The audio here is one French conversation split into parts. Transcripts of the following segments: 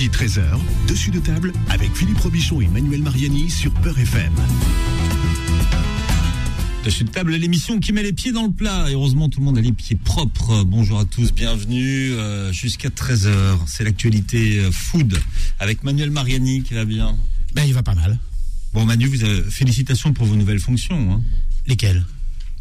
midi 13h, dessus de table avec Philippe Robichon et Manuel Mariani sur Peur FM. Dessus de table, l'émission qui met les pieds dans le plat. Et heureusement, tout le monde a les pieds propres. Bonjour à tous, bienvenue euh, jusqu'à 13h. C'est l'actualité euh, food avec Manuel Mariani qui va bien. Ben, il va pas mal. Bon, Manu, vous avez, félicitations pour vos nouvelles fonctions. Hein. Lesquelles?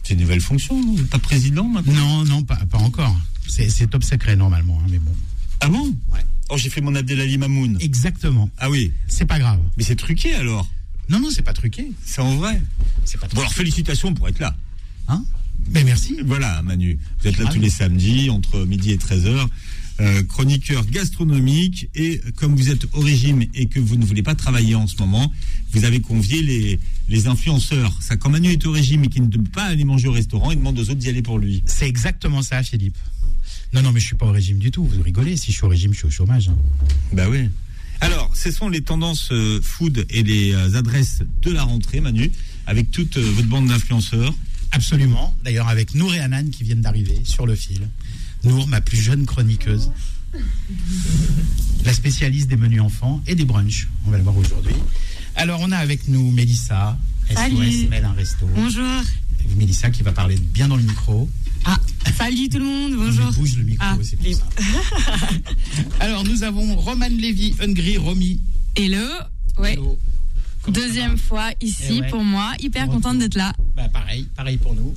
C'est une nouvelle fonction, non êtes pas président maintenant? Non, non, pas, pas encore. C'est c'est top secret normalement, hein, mais bon. Ah bon Ouais. Oh, j'ai fait mon Abdelali Mamoun. Exactement. Ah oui, C'est pas grave. mais c'est truqué alors. Non, non, c'est pas truqué. C'est en vrai. C'est pas Bon, truqué. alors félicitations pour être là. Hein Mais merci. Voilà, Manu. Vous êtes là tous les samedis, entre midi et 13h. euh, chroniqueur gastronomique. Et comme vous êtes au régime et que vous ne voulez pas travailler en ce moment, vous avez convié les, les influenceurs. Ça, quand Manu est au régime et qu'il ne peut pas aller manger au restaurant, il demande aux autres d'y aller pour lui. C'est exactement ça, Philippe. Non, non, mais je suis pas au régime du tout. Vous rigolez. Si je suis au régime, je suis au chômage. hein. Bah oui. Alors, ce sont les tendances euh, food et les euh, adresses de la rentrée, Manu, avec toute euh, votre bande d'influenceurs. Absolument. D'ailleurs, avec Nour et Anan qui viennent d'arriver sur le fil. Nour, ma plus jeune chroniqueuse. La spécialiste des menus enfants et des brunchs. On va le voir aujourd'hui. Alors, on a avec nous Mélissa. Salut. SOS Mel un resto. Bonjour. Mélissa qui va parler bien dans le micro. Salut tout le monde, On bonjour. lui bouge le micro, Ah, c'est pour les- ça. Alors, nous avons Roman Lévy, Hungry, Romy. Hello. Ouais. Hello. Deuxième fois ici Eh ouais. pour moi. Hyper contente d'être là. Bah, pareil, pareil pour nous.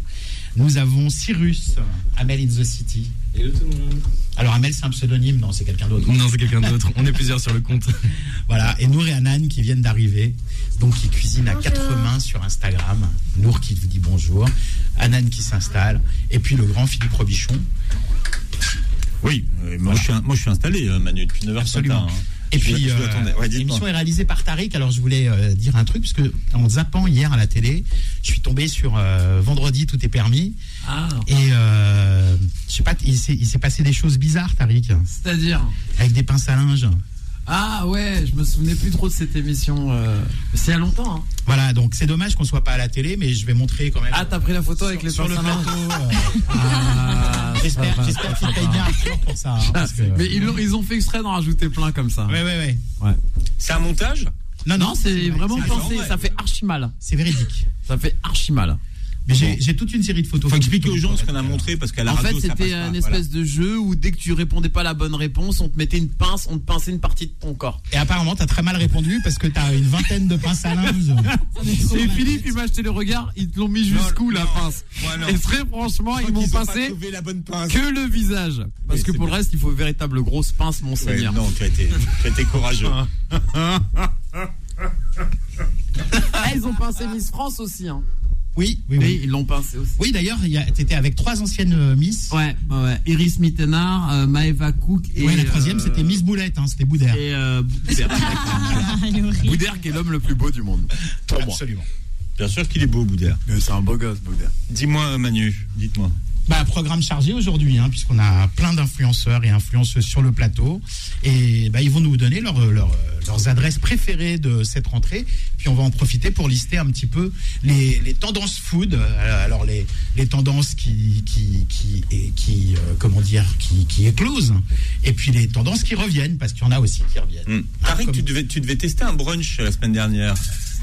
Nous avons Cyrus, Amel in the City. Hello tout le monde. Alors, Amel, c'est un pseudonyme, non, c'est quelqu'un d'autre. Non, c'est quelqu'un d'autre. On est plusieurs sur le compte. Voilà, et Nour et Anan qui viennent d'arriver, donc qui cuisinent à quatre mains sur Instagram. Nour qui vous dit bonjour, Anan qui s'installe, et puis le grand Philippe Robichon. Oui, euh, moi, je suis, moi je suis installé, euh, Manu, depuis 9h ce Absolument. matin. hein. Et Je- puis, je euh. Ouais, l'émission est réalisée par Tariq. Alors, je voulais euh, dire un truc, puisque en zappant hier à la télé, je suis tombé sur euh, Vendredi, tout est permis. Ah, Et euh, je sais pas, il s'est il s'est passé des choses bizarres, Tariq, c'est-à-dire? Avec des pinces à linge. Ah ouais, je me souvenais plus trop de cette émission. euh, C'est il y a longtemps. Hein. Voilà, donc c'est dommage qu'on soit pas à la télé, mais je vais montrer quand même. Ah, t'as pris la photo avec les sur le plateau. euh, Ah, J'espère j'espère va. payent bien Arthur pour ça. hein, parce que- Mais ils, l'ont- ils ont fait exprès d'en rajouter plein comme ça. Ouais, ouais, ouais. C'est un montage? Non, Non, c'est vrai, vraiment c'est- pensé. vrai. Ça fait archi mal. C'est véridique. Ça fait archi mal. Mais j'ai j'ai toute une série de photos. faut expliquer aux gens ce qu'on a montré parce qu'à la En fait, radio, ça c'était Voilà. espèce de jeu où dès que tu répondais pas la bonne réponse, on te mettait une pince, on te pinçait une partie de ton corps. Et apparemment, t'as très mal répondu parce que t'as une vingtaine de pinces à linge. Et Philippe, il m'a acheté le regard, ils te l'ont mis jusqu'où la pince Ouais. Et très franchement, ils m'ont qu'ils ont pas pincé trouvé la bonne pince. que le visage. Parce Oui, que pour le reste, il faut véritable grosse pince, mon Ouais, seigneur. non, tu as été, tu as été courageux. Ah, ils ont pincé Miss France aussi. Hein. Oui, oui, Oui, ils l'ont pincé aussi. Oui, d'ailleurs, a- t'étais avec trois anciennes euh, Miss. Ouais. Iris Mittenard, euh, Maeva Cook et. Ouais, la troisième, euh, c'était Miss Boulette, hein, c'était Boudère. Et euh, Boudère. Boudère qui est l'homme le plus beau du monde. Pour moi. Absolument. Bien sûr qu'il est beau, Boudère. Mais c'est un beau gosse, Boudère. Dis-moi, Manu, dites-moi. Bah, programme chargé aujourd'hui, hein, puisqu'on a plein d'influenceurs et influenceuses sur le plateau. Et bah, ils vont nous donner leur- leur, leurs adresses préférées de cette rentrée. Puis on va en profiter pour lister un petit peu les, les tendances food. Euh, Alors les, les tendances qui, qui, qui, et qui euh, comment dire, qui, qui éclosent. Et puis les tendances qui reviennent, parce qu'il y en a aussi qui reviennent. Comme- tu, devais, tu devais tester un brunch la semaine dernière.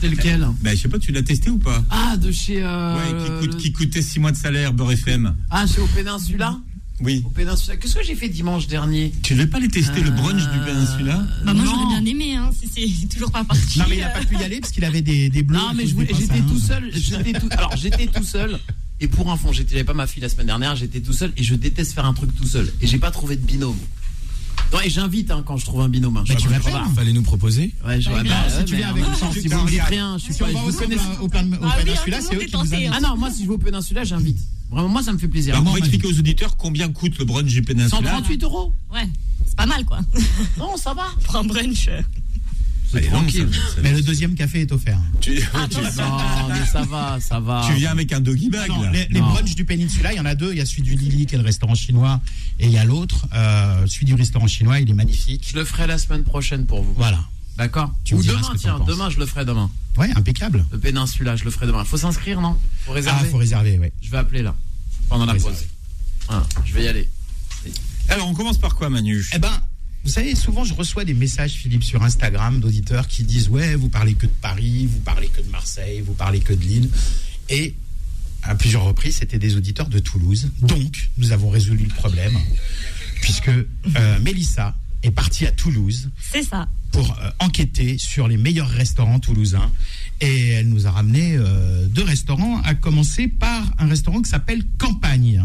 C'était lequel? Ben, je sais pas, tu l'as testé ou pas? Ah, de chez. euh, Ouais, qui, coûte- le- qui coûtait 6 mois de salaire, Beurre FM. Ah, chez au Péninsula? Oui. Au Péninsula. Qu'est-ce que j'ai fait dimanche dernier? Tu ne veux pas les tester, le brunch du Euh, Péninsula? Bah, moi Non. j'aurais bien aimé, hein, si c'est toujours pas parti. Non, mais il n'a pas pu y aller parce qu'il avait des, des bleus. Non, mais j'étais tout seul. J'étais tout, alors, j'étais tout seul. Et pour info, j'étais j'avais pas ma fille la semaine dernière, j'étais tout seul et je déteste faire un truc tout seul. Et j'ai pas trouvé de binôme. Non, et j'invite hein, quand je trouve un binôme. hein. Je Bah, suis tu pas m'appelles. trop Fallait nous proposer. Ouais, je Bah, bah, si tu viens en avec nous, si vous me dites rien, je suis Si pas. on va vous connaissez- au, Pen- au Ah hein, c'est eux qui nous Ah non, moi si je vais au Péninsula, j'invite. Vraiment, moi ça me fait plaisir. Alors, Bah, pour moi, expliquer aux auditeurs combien coûte le brunch du Péninsula. 138 euros Ouais, c'est pas mal quoi. Non, ça va. Pour un brunch. Allez, non, tranquille. ça- ça- Mais le deuxième café est offert. tu, tu- Non, mais ça va, ça va. tu viens avec un doggy bag. Non, là. les, les brunchs du Péninsula, il y en a deux. Il y a celui du Lily, qui est le restaurant chinois, et il y a l'autre, euh, celui du restaurant chinois, il est magnifique. Je le ferai la semaine prochaine pour vous. Voilà. D'accord Tu Ou demain, tiens, penses. demain je le ferai demain. Ouais, impeccable. Le Péninsula, je le ferai demain. Faut s'inscrire, non Faut Ah, réserver. faut réserver, ouais. Je vais appeler là, pendant la pause. Ah, je vais y aller. Alors, on commence par quoi, Manu? Eh ben, vous savez, souvent je reçois des messages, Philippe, sur Instagram d'auditeurs qui disent Ouais, vous parlez que de Paris, vous parlez que de Marseille, vous parlez que de Lille. Et à plusieurs reprises, c'était des auditeurs de Toulouse. Donc, nous avons résolu le problème, puisque euh, Mélissa est partie à Toulouse C'est ça. pour euh, enquêter sur les meilleurs restaurants toulousains. Et elle nous a ramené euh, deux restaurants, à commencer par un restaurant qui s'appelle Campagne.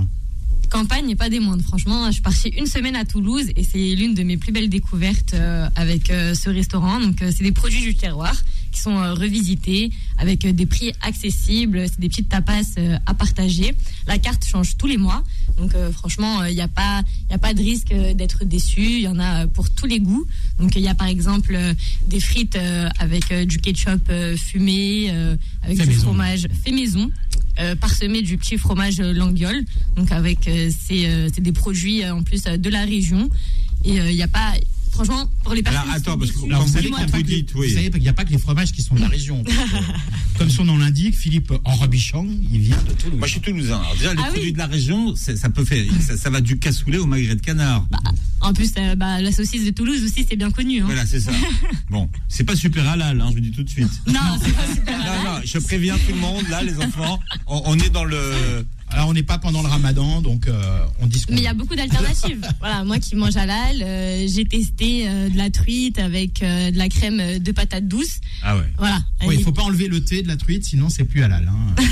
Campagne n'est pas des moindres. Franchement, je suis partie une semaine à Toulouse et c'est l'une de mes plus belles découvertes euh, avec euh, ce restaurant. Donc, euh, c'est des produits du terroir qui sont revisités avec des prix accessibles. C'est des petites tapas à partager. La carte change tous les mois. Donc, franchement, il n'y a, pas- y a pas de risque d'être déçu. Il y en a pour tous les goûts. Donc, il y a par exemple des frites avec du ketchup fumé, avec Fait du maison. fromage fait maison. Euh, parsemé du petit fromage euh, Languiole. Donc avec euh, c'est euh, c'est des produits en plus de la région et il n'y a pas franchement pour les personnes Alors, attends, parce que vous vous savez qu'il n'y a, vous pas que les- dites, oui. vous savez qu'il n'y a pas que les fromages qui sont de la région. Comme son nom l'indique, Philippe Enrobichon, il vient de Toulouse. Moi, je suis toulousain. Alors, déjà, les Ah oui. produits de la région, ça peut faire, ça, ça va du cassoulet au magret de canard. en plus euh, bah, la saucisse de Toulouse aussi c'est bien connu hein. Voilà, c'est ça. Bon, c'est pas super halal, hein, je vous dis tout de suite. non c'est pas super Non, non, je préviens tout le monde, là, les enfants, on, on est dans le. Alors, on n'est pas pendant le ramadan, donc euh, on qu'on mais il y a beaucoup d'alternatives. voilà, moi qui mange halal, euh, j'ai testé euh, de la truite avec euh, de la crème de patate douce. Ah ouais. Voilà. Oui, il Et- faut pas enlever le thé de la truite, sinon c'est plus halal. hein.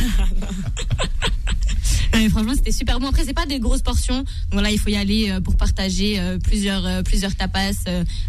Ouais, franchement, c'était super bon. Après, c'est pas des grosses portions. Donc voilà, il faut y aller pour partager plusieurs plusieurs tapas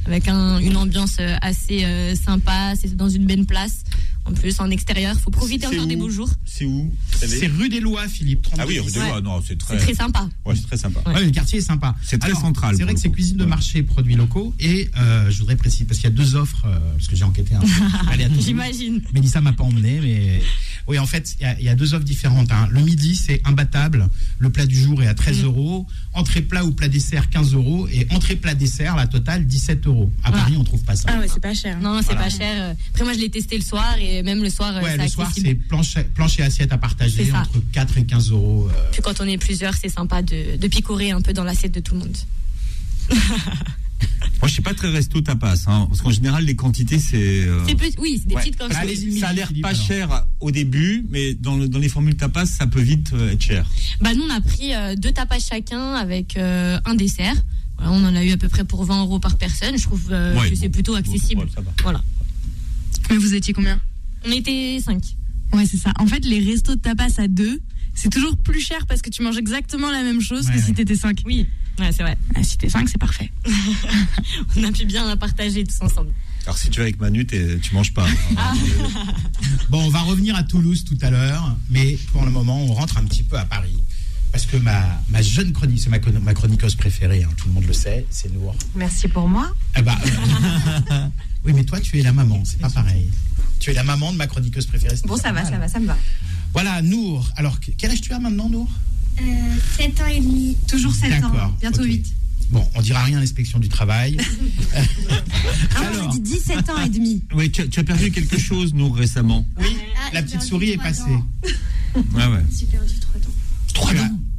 avec un- une ambiance assez sympa. C'est dans une belle place. En plus, en extérieur, faut profiter encore des beaux jours. C'est où C'est rue des Lois, Philippe. 32. Ah oui, rue des Ouais. Lois, non, c'est très. C'est très sympa. Ouais, c'est très sympa. Ouais. Ouais, le quartier est sympa. C'est très Alors, central, C'est vrai que c'est cuisine de marché, produits locaux. Et euh, je voudrais préciser, parce qu'il y a deux offres, euh, parce que j'ai enquêté un peu. À Toulouse. J'imagine. Mélissa m'a pas emmené, mais oui, en fait, il y a- il y, a deux offres différentes. hein. Le midi, c'est imbattable. Le plat du jour est à 13 euros. Entrée plat ou plat dessert, 15 euros. Et entrée plat dessert, la totale, 17 euros. À Ouais. Paris, on trouve pas ça. Ah ouais, c'est pas cher. Non, c'est Voilà. pas cher. Après, moi, je l'ai testé le soir et même le soir, euh, Ouais, c'est le soir, accessible. c'est planche, planche et assiette à partager entre 4 et 15 euros. euh. Puis quand on est plusieurs, c'est sympa de, de picorer un peu dans l'assiette de tout le monde. Moi, je suis pas très resto tapas, hein, parce qu'en général, les quantités, c'est. euh, oui, c'est des ouais. petites Parce ça. a l'air pas cher au début, mais dans, le- dans les formules tapas, ça peut vite euh, être cher. Bah, nous, on a pris euh, deux tapas chacun avec euh, un dessert. Voilà, on en a eu à peu près pour 20 euros par personne. Je trouve euh, Ouais, que c'est plutôt accessible. Ouais, ça va. Voilà. Mais vous étiez combien? On était 5. Ouais, c'est ça. En fait, les restos de tapas à deux, c'est toujours plus cher parce que tu manges exactement la même chose Ouais, que si t'étais cinq. Oui, ouais, c'est vrai. Ah, si t'es cinq, c'est parfait. On a pu bien la partager tous ensemble. Alors, si tu vas avec Manu, tu manges pas. Ah. Bon, on va revenir à Toulouse tout à l'heure, mais pour le moment, on rentre un petit peu à Paris. Parce que ma, ma jeune chronique, c'est ma, chron- ma chroniqueuse préférée, hein, tout le monde le sait, c'est Nour. Merci pour moi. Eh bah, euh, oui, mais toi, tu es la maman, c'est pas pareil. Tu es la maman de ma chroniqueuse préférée. Bon, ça va, mal. ça va, ça me va. Voilà, Nour. Alors, que- quel âge tu as maintenant, Nour 7 ans et demi. Toujours 7 ans, D'accord, bientôt ok. 8. Bon, on dira rien à l'inspection du travail. Ah, moi, Alors. j'ai dit 17 ans et demi. Oui, tu, as- tu as perdu quelque chose, nous, récemment. Oui, Ah, la petite perdu souris est passée. dents. Ouais, ouais. J'ai perdu 3 dents.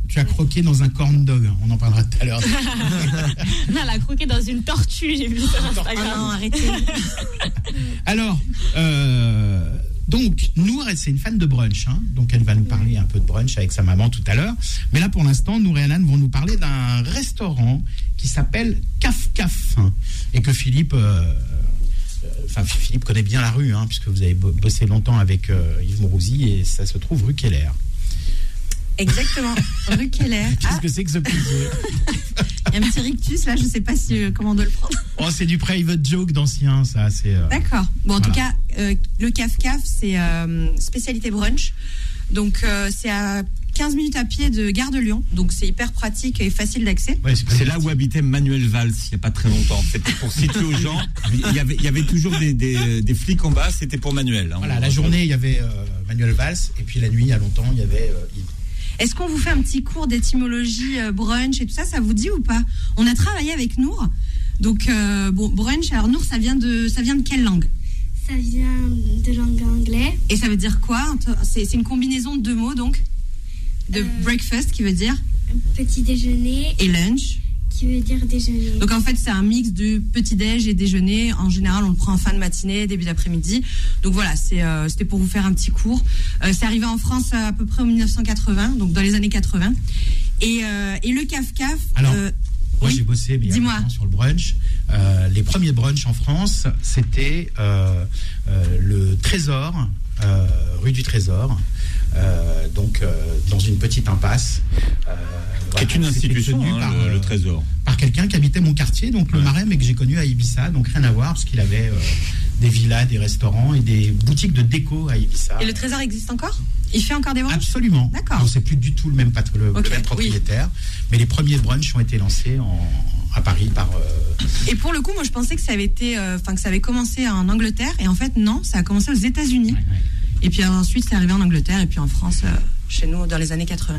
Tu, as, croqué dans un corn dog. On en parlera tout à l'heure. On a la croqué dans une tortue, j'ai vu sur Ah Instagram. non, arrêtez. Alors, euh, donc, Nour, elle, c'est une fan de brunch. hein. donc, elle va nous parler un peu de brunch avec sa maman tout à l'heure. Mais là, pour l'instant, Nour et Alan vont nous parler d'un restaurant qui s'appelle Caf Caf. hein, et que Philippe. euh, Enfin, Philippe connaît bien la rue, hein, puisque vous avez bo- bossé longtemps avec euh, Yves Mourouzi et ça se trouve rue Keller. Exactement. Rue Keller. Qu'est-ce Ah, que c'est que ce quiz il y a un petit rictus là, je sais pas si, euh, comment on doit le prendre. Oh, c'est du private joke d'ancien, ça. C'est. euh, D'accord. Bon, en tout cas, euh, le Caf Caf, c'est euh, spécialité brunch. Donc, euh, c'est à 15 minutes à pied de Gare de Lyon. Donc, c'est hyper pratique et facile d'accès. ouais, C'est là où habitait Manuel Valls il n'y a pas très longtemps. C'était pour situer aux gens. Il y avait, il y avait toujours des, des- des flics en bas, c'était pour Manuel. hein. Voilà, la journée, il y avait euh, Manuel Valls, et puis la nuit, il y a longtemps, il y avait euh, Yves. Est-ce qu'on vous fait un petit cours d'étymologie euh, brunch et tout ça Ça vous dit ou pas? On a travaillé avec Nour. Donc, euh, bon, brunch, alors Nour, ça vient de, ça vient de quelle langue? Ça vient de langue anglaise. Et ça veut dire quoi? C'est c'est une combinaison de deux mots, donc? De Euh. breakfast, qui veut dire, Petit déjeuner et lunch? Qui veut dire déjeuner. Donc en fait, c'est un mix de petit-déj et déjeuner. En général, on le prend en fin de matinée, début d'après-midi. Donc voilà, euh, c'était pour vous faire un petit cours. Euh, c'est arrivé en France à peu près en 1980, donc dans les années 80. Et, euh, et le CAF-CAF... Alors, euh, Moi, oui. j'ai bossé mais sur le brunch. Euh, les premiers brunchs en France, c'était euh, euh, le Trésor, euh, rue du Trésor, euh, donc euh, dans une petite impasse. euh, Qui est une institution, hein, par, le, le Trésor. par quelqu'un qui habitait mon quartier, donc le. Marais, mais que j'ai connu à Ibiza, donc rien à voir, parce qu'il avait euh, des villas, des restaurants et des boutiques de déco à Ibiza. Et le trésor existe encore? Il fait encore des brunchs Absolument. D'accord. Alors, c'est plus du tout le même, le, le oui. propriétaire, mais les premiers brunchs ont été lancés en, à Paris par. euh, Et pour le coup, moi, je pensais que ça avait été, euh, enfin que ça avait commencé en Angleterre, et en fait, non, ça a commencé aux États-Unis. ouais, ouais. Et puis ensuite, c'est arrivé en Angleterre, et puis en France, euh, chez nous, dans les années 80.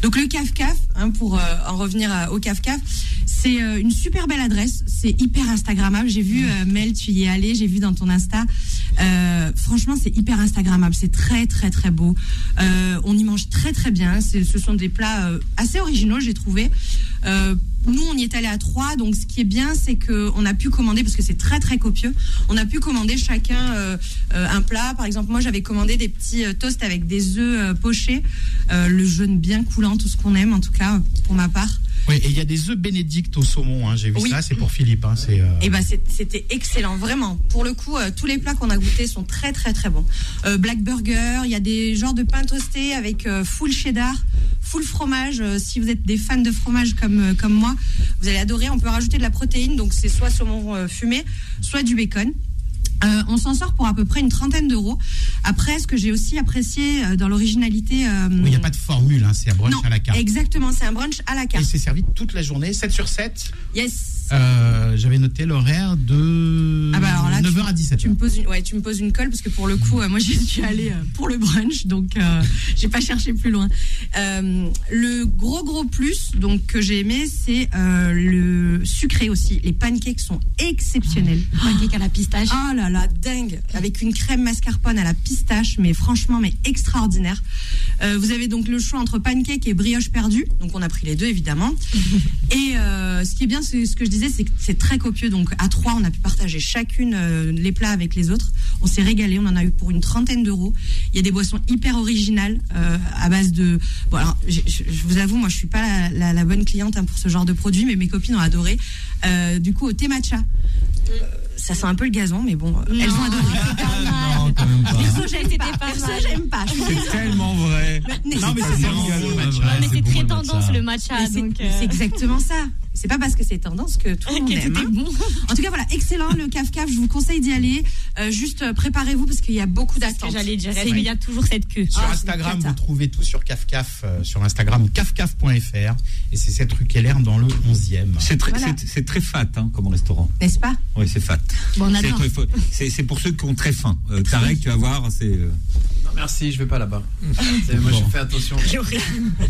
Donc le CAF-CAF, hein, pour euh, en revenir au CAF-CAF, c'est euh, une super belle adresse, c'est hyper Instagrammable. J'ai vu, Mel, tu y es allé, j'ai vu dans ton Insta. Franchement, c'est hyper Instagrammable, c'est très très très beau. On y mange très très bien, ce sont des plats assez originaux, j'ai trouvé. Nous, on y est allé à trois, donc ce qui est bien, c'est qu'on a pu commander, parce que c'est très très copieux, on a pu commander chacun euh, euh, un plat. Par exemple, moi, j'avais commandé des petits euh, toasts avec des œufs pochés, le jaune bien coulant, tout ce qu'on aime, en tout cas, pour ma part. Oui, et il y a des œufs bénédicts au saumon, hein, j'ai vu Oui. ça, c'est pour Philippe. hein, c'est, euh, Et ben c'était excellent, vraiment. Pour le coup, euh, tous les plats qu'on a goûtés sont très très très bons. Euh, black burger, il y a des genres de pain toasté avec euh, full cheddar, full fromage. Euh, si vous êtes des fans de fromage comme comme moi, vous allez adorer. On peut rajouter de la protéine, donc c'est soit saumon fumé, soit du bacon. Euh, on s'en sort pour à peu près une trentaine d'euros. Après, ce que j'ai aussi apprécié euh, dans l'originalité, euh, oui, il n'y a pas de formule, hein, c'est un brunch non, à la carte. exactement, c'est un brunch à la Et carte. c'est servi toute la journée, 7 sur 7. Yes. Euh, J'avais noté l'horaire de Ah bah alors là, 9h à 17h. Tu me poses une, ouais, tu me poses une colle parce que pour le coup, euh, moi j'y suis allée euh, pour le brunch, donc euh, j'ai pas cherché plus loin. Euh, le gros gros plus donc que j'ai aimé, c'est euh, le sucré aussi. Les pancakes sont exceptionnels. Pancake à la pistache. Ah là là, dingue Avec une crème mascarpone à la pistache, mais franchement, mais extraordinaire. Euh, vous avez donc le choix entre pancake et brioche perdue. Donc on a pris les deux évidemment. et euh, ce qui est bien, c'est ce que je disais, c'est que c'est très copieux. Donc à trois, on a pu partager chacune euh, les plats avec les autres. On s'est régalé. On en a eu pour une trentaine d'euros. Il y a des boissons hyper originales euh, à base de. Bon alors, je, je- je vous avoue, moi, je suis pas la, la- la bonne cliente hein, pour ce genre de produit, mais mes copines ont adoré. Euh, du coup, au thé matcha. Ça sent un peu le gazon, mais bon, elles ont adoré. Non, quand même pas. Perso, j'aime C'était pas. pas Perso, j'aime pas. C'est tellement vrai. Mais Non, mais c'est très tendance le matcha. C'est donc, c'est euh, exactement ça. C'est pas parce que c'est tendance que tout le monde aime. hein. bon. En tout cas, voilà, excellent le CAF CAF. Je vous conseille d'y aller. Euh, juste euh, préparez-vous parce qu'il y a beaucoup d'attentes. j'allais dire, il y a toujours cette queue. Sur Ah, Instagram, vous trouvez tout sur CafCaf, euh, sur Instagram, cafcaf.fr. Et c'est cette rue Keller dans le 11e. C'est très, Voilà. c'est- c'est très fat hein, comme restaurant. N'est-ce pas? Oui, c'est fat. Bon, c'est pour ceux qui ont très faim. Euh, Tarek, tu vas voir, c'est. Merci, je vais pas là-bas. C'est- Moi, Bon. je fais attention.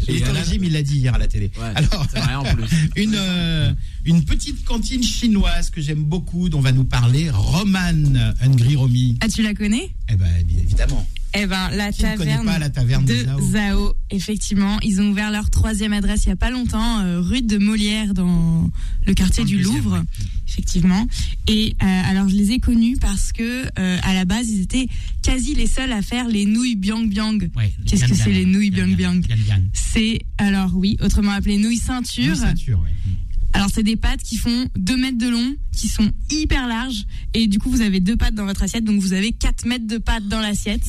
Et ton régime, il l'a dit hier à la télé. Ouais, Alors, c'est vrai en plus. une, euh, une petite cantine chinoise que j'aime beaucoup, dont va nous parler Roman Hungry Romy. Ah, tu la connais? Eh ben, bien évidemment. Eh ben, la Qui taverne pas la taverne de de Zao Zao. Effectivement, ils ont ouvert leur troisième adresse il y a pas longtemps, euh, rue de Molière, dans le quartier Dans le du deuxième, Louvre. ouais. Effectivement. Et euh, alors, je les ai connus parce que euh, à la base, ils étaient quasi les seuls à faire les nouilles biang biang. Ouais, Qu'est-ce que c'est les nouilles biang biang. C'est alors oui, autrement appelé nouilles ceinture. Une ceinture, ouais. Alors c'est des pâtes qui font 2 mètres de long, qui sont hyper larges et du coup vous avez deux pâtes dans votre assiette, donc vous avez 4 mètres de pâtes dans l'assiette.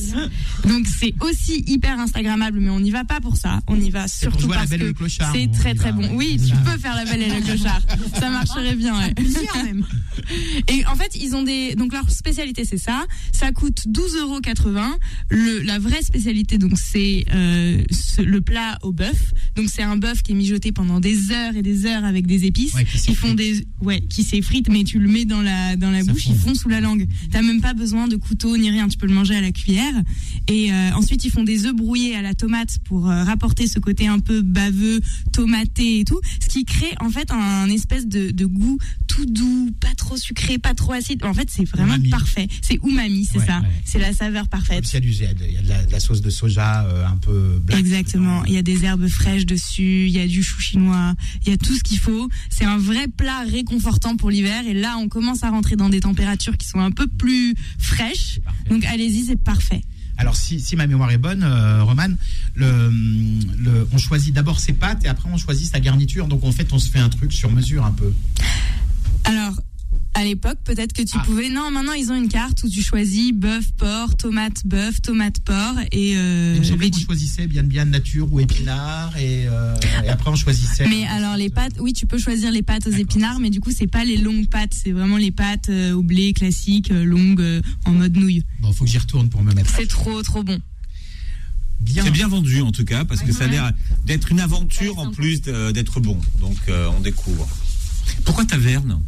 Donc c'est aussi hyper instagrammable, mais on n'y va pas pour ça. On y va pour surtout jouer à la parce belle et le que clochard. c'est très très va, bon. ouais. Oui, tu peux faire la belle et le clochard. Ça marcherait bien. ouais. Plusieurs même. Et en fait, ils ont des. Donc, leur spécialité, c'est ça. Ça coûte 12,80 euros. Le, la vraie spécialité, donc, c'est euh, ce- le plat au bœuf. Donc, c'est un bœuf qui est mijoté pendant des heures et des heures avec des épices. Ouais, qui Ils font des. Ouais, qui s'effrite, mais tu le mets dans la, dans la Ça bouche, fond. ils font sous la langue. T'as même pas besoin de couteau ni rien. Tu peux le manger à la cuillère. Et euh, ensuite, ils font des œufs brouillés à la tomate pour euh, rapporter ce côté un peu baveux, tomaté et tout. Ce qui crée, en fait, un espèce de, de goût tout doux, pas trop sucré, pas trop acide. En fait, c'est vraiment Umami. parfait. C'est umami, c'est Ouais, ça. ouais. C'est la saveur parfaite. S'il y a du- il y a de, il y a de la, de la sauce de soja euh, un peu black. Exactement. Il y a des herbes fraîches dessus, il y a du chou chinois, il y a tout ce qu'il faut. C'est un vrai plat réconfortant pour l'hiver. Et là, on commence à rentrer dans des températures qui sont un peu plus fraîches. parfait. Donc allez-y, c'est parfait. Alors si, si ma mémoire est bonne, euh, Roman, le, le- on choisit d'abord ses pâtes et après on choisit sa garniture. Donc en fait, on se fait un truc sur mesure un peu. Alors, à l'époque, peut-être que tu Ah. pouvais. Non, maintenant ils ont une carte où tu choisis bœuf, porc, tomate, bœuf, tomate, porc et euh, semblait qu'on veggie. choisissait bien bien nature ou épinard et, euh, et après on choisissait. Mais alors les pâtes, oui, tu peux choisir les pâtes aux épinards, mais du coup c'est pas les longues pâtes, c'est vraiment les pâtes euh, au blé classiques, euh, longues, en mode nouille. Bon, faut que j'y retourne pour me mettre. C'est trop trop bon. bien. C'est bien vendu en tout cas, parce que ça a l'air d'être une aventure en plus d'être bon. Donc euh, on découvre. Pourquoi taverne?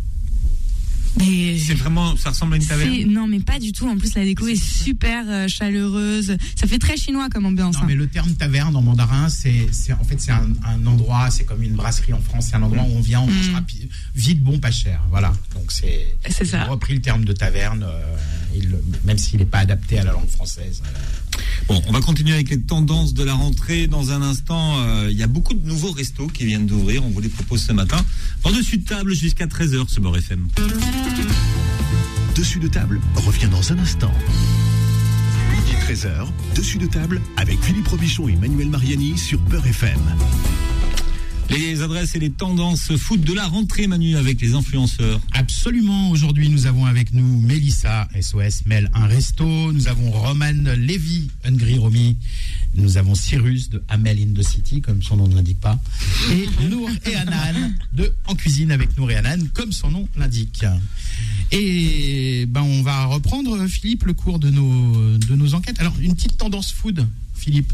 C'est vraiment, ça ressemble à une taverne non, mais pas du tout. En plus, la déco est super euh, chaleureuse. Ça fait très chinois comme ambiance. Non, hein. mais le terme taverne en mandarin, c'est, en fait c'est un, un endroit, c'est comme une brasserie en France, c'est un endroit où on vient, on mange Mm. rapide, vite, bon, pas cher. Voilà. Donc c'est. C'est ça. Ont repris le terme de taverne, euh, même s'il n'est pas adapté à la langue française. Euh, Bon, on va continuer avec les tendances de la rentrée. Dans un instant, euh, il y a beaucoup de nouveaux restos qui viennent d'ouvrir. On vous les propose ce matin. En dessus de table jusqu'à 13h, ce Beurre FM. Dessus de table revient dans un instant. Midi 13h, dessus de table avec Philippe Robichon et Manuel Mariani sur Beurre FM. Les adresses et les tendances foot de la rentrée, Manu, avec les influenceurs. Absolument. Aujourd'hui, nous avons avec nous Mélissa, SOS Mel, un resto. Nous avons Roman Levy, Hungry Romy. Nous avons Cyrus de Amel in the City, comme son nom ne l'indique pas. Et Nour et Anan de En Cuisine avec Nour et Anan, comme son nom l'indique. Et ben, on va reprendre, Philippe, le cours de nos, de nos enquêtes. Alors, une petite tendance food, Philippe.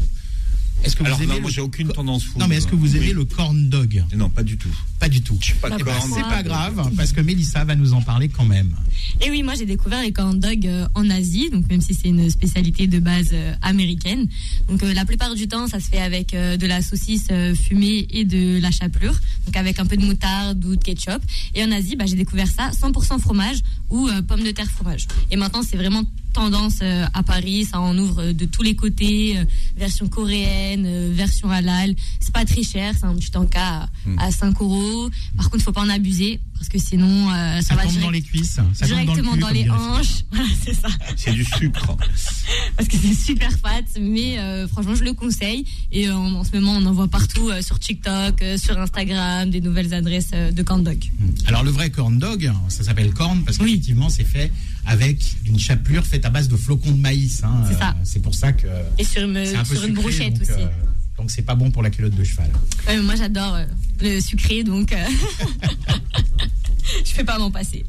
Est-ce que Alors, vous aimez non, moi, j'ai aucune tendance. Non, mais est-ce que vous aimez Oui. le corn dog? Non, pas du tout. Pas du tout. pas Eh ben, c'est pas grave, parce que Mélissa va nous en parler quand même. Et oui, moi j'ai découvert les corn dogs euh, en Asie, donc même si c'est une spécialité de base euh, américaine. Donc euh, la plupart du temps, ça se fait avec euh, de la saucisse euh, fumée et de la chapelure, donc avec un peu de moutarde ou de ketchup. Et en Asie, bah, j'ai découvert ça 100% fromage ou euh, pomme de terre fromage. Et maintenant, c'est vraiment tendance euh, à Paris, ça en ouvre euh, de tous les côtés, version coréenne, version halal. C'est pas très cher, c'est un petit encas à, à 5 euros. Par contre, faut pas en abuser parce que sinon euh, ça, Ça va tombe direct- dans les cuisses, ça tombe dans le directement cul, dans, les hanches. Voilà, c'est ça. C'est du sucre. Parce que c'est super fat, mais euh, franchement, je le conseille. Et euh, en, ce moment, on en voit partout sur TikTok, sur Instagram, des nouvelles adresses de corn dog. Alors le vrai corn dog, ça s'appelle corn parce qu'effectivement c'est fait avec une chapelure faite à base de flocons de maïs. hein. C'est ça. C'est pour ça que Et sur une, sur sucré, brochette donc, aussi. Donc c'est pas bon pour la culotte de cheval. Moi, j'adore euh, le sucré, donc euh, je fais pas m'en passer.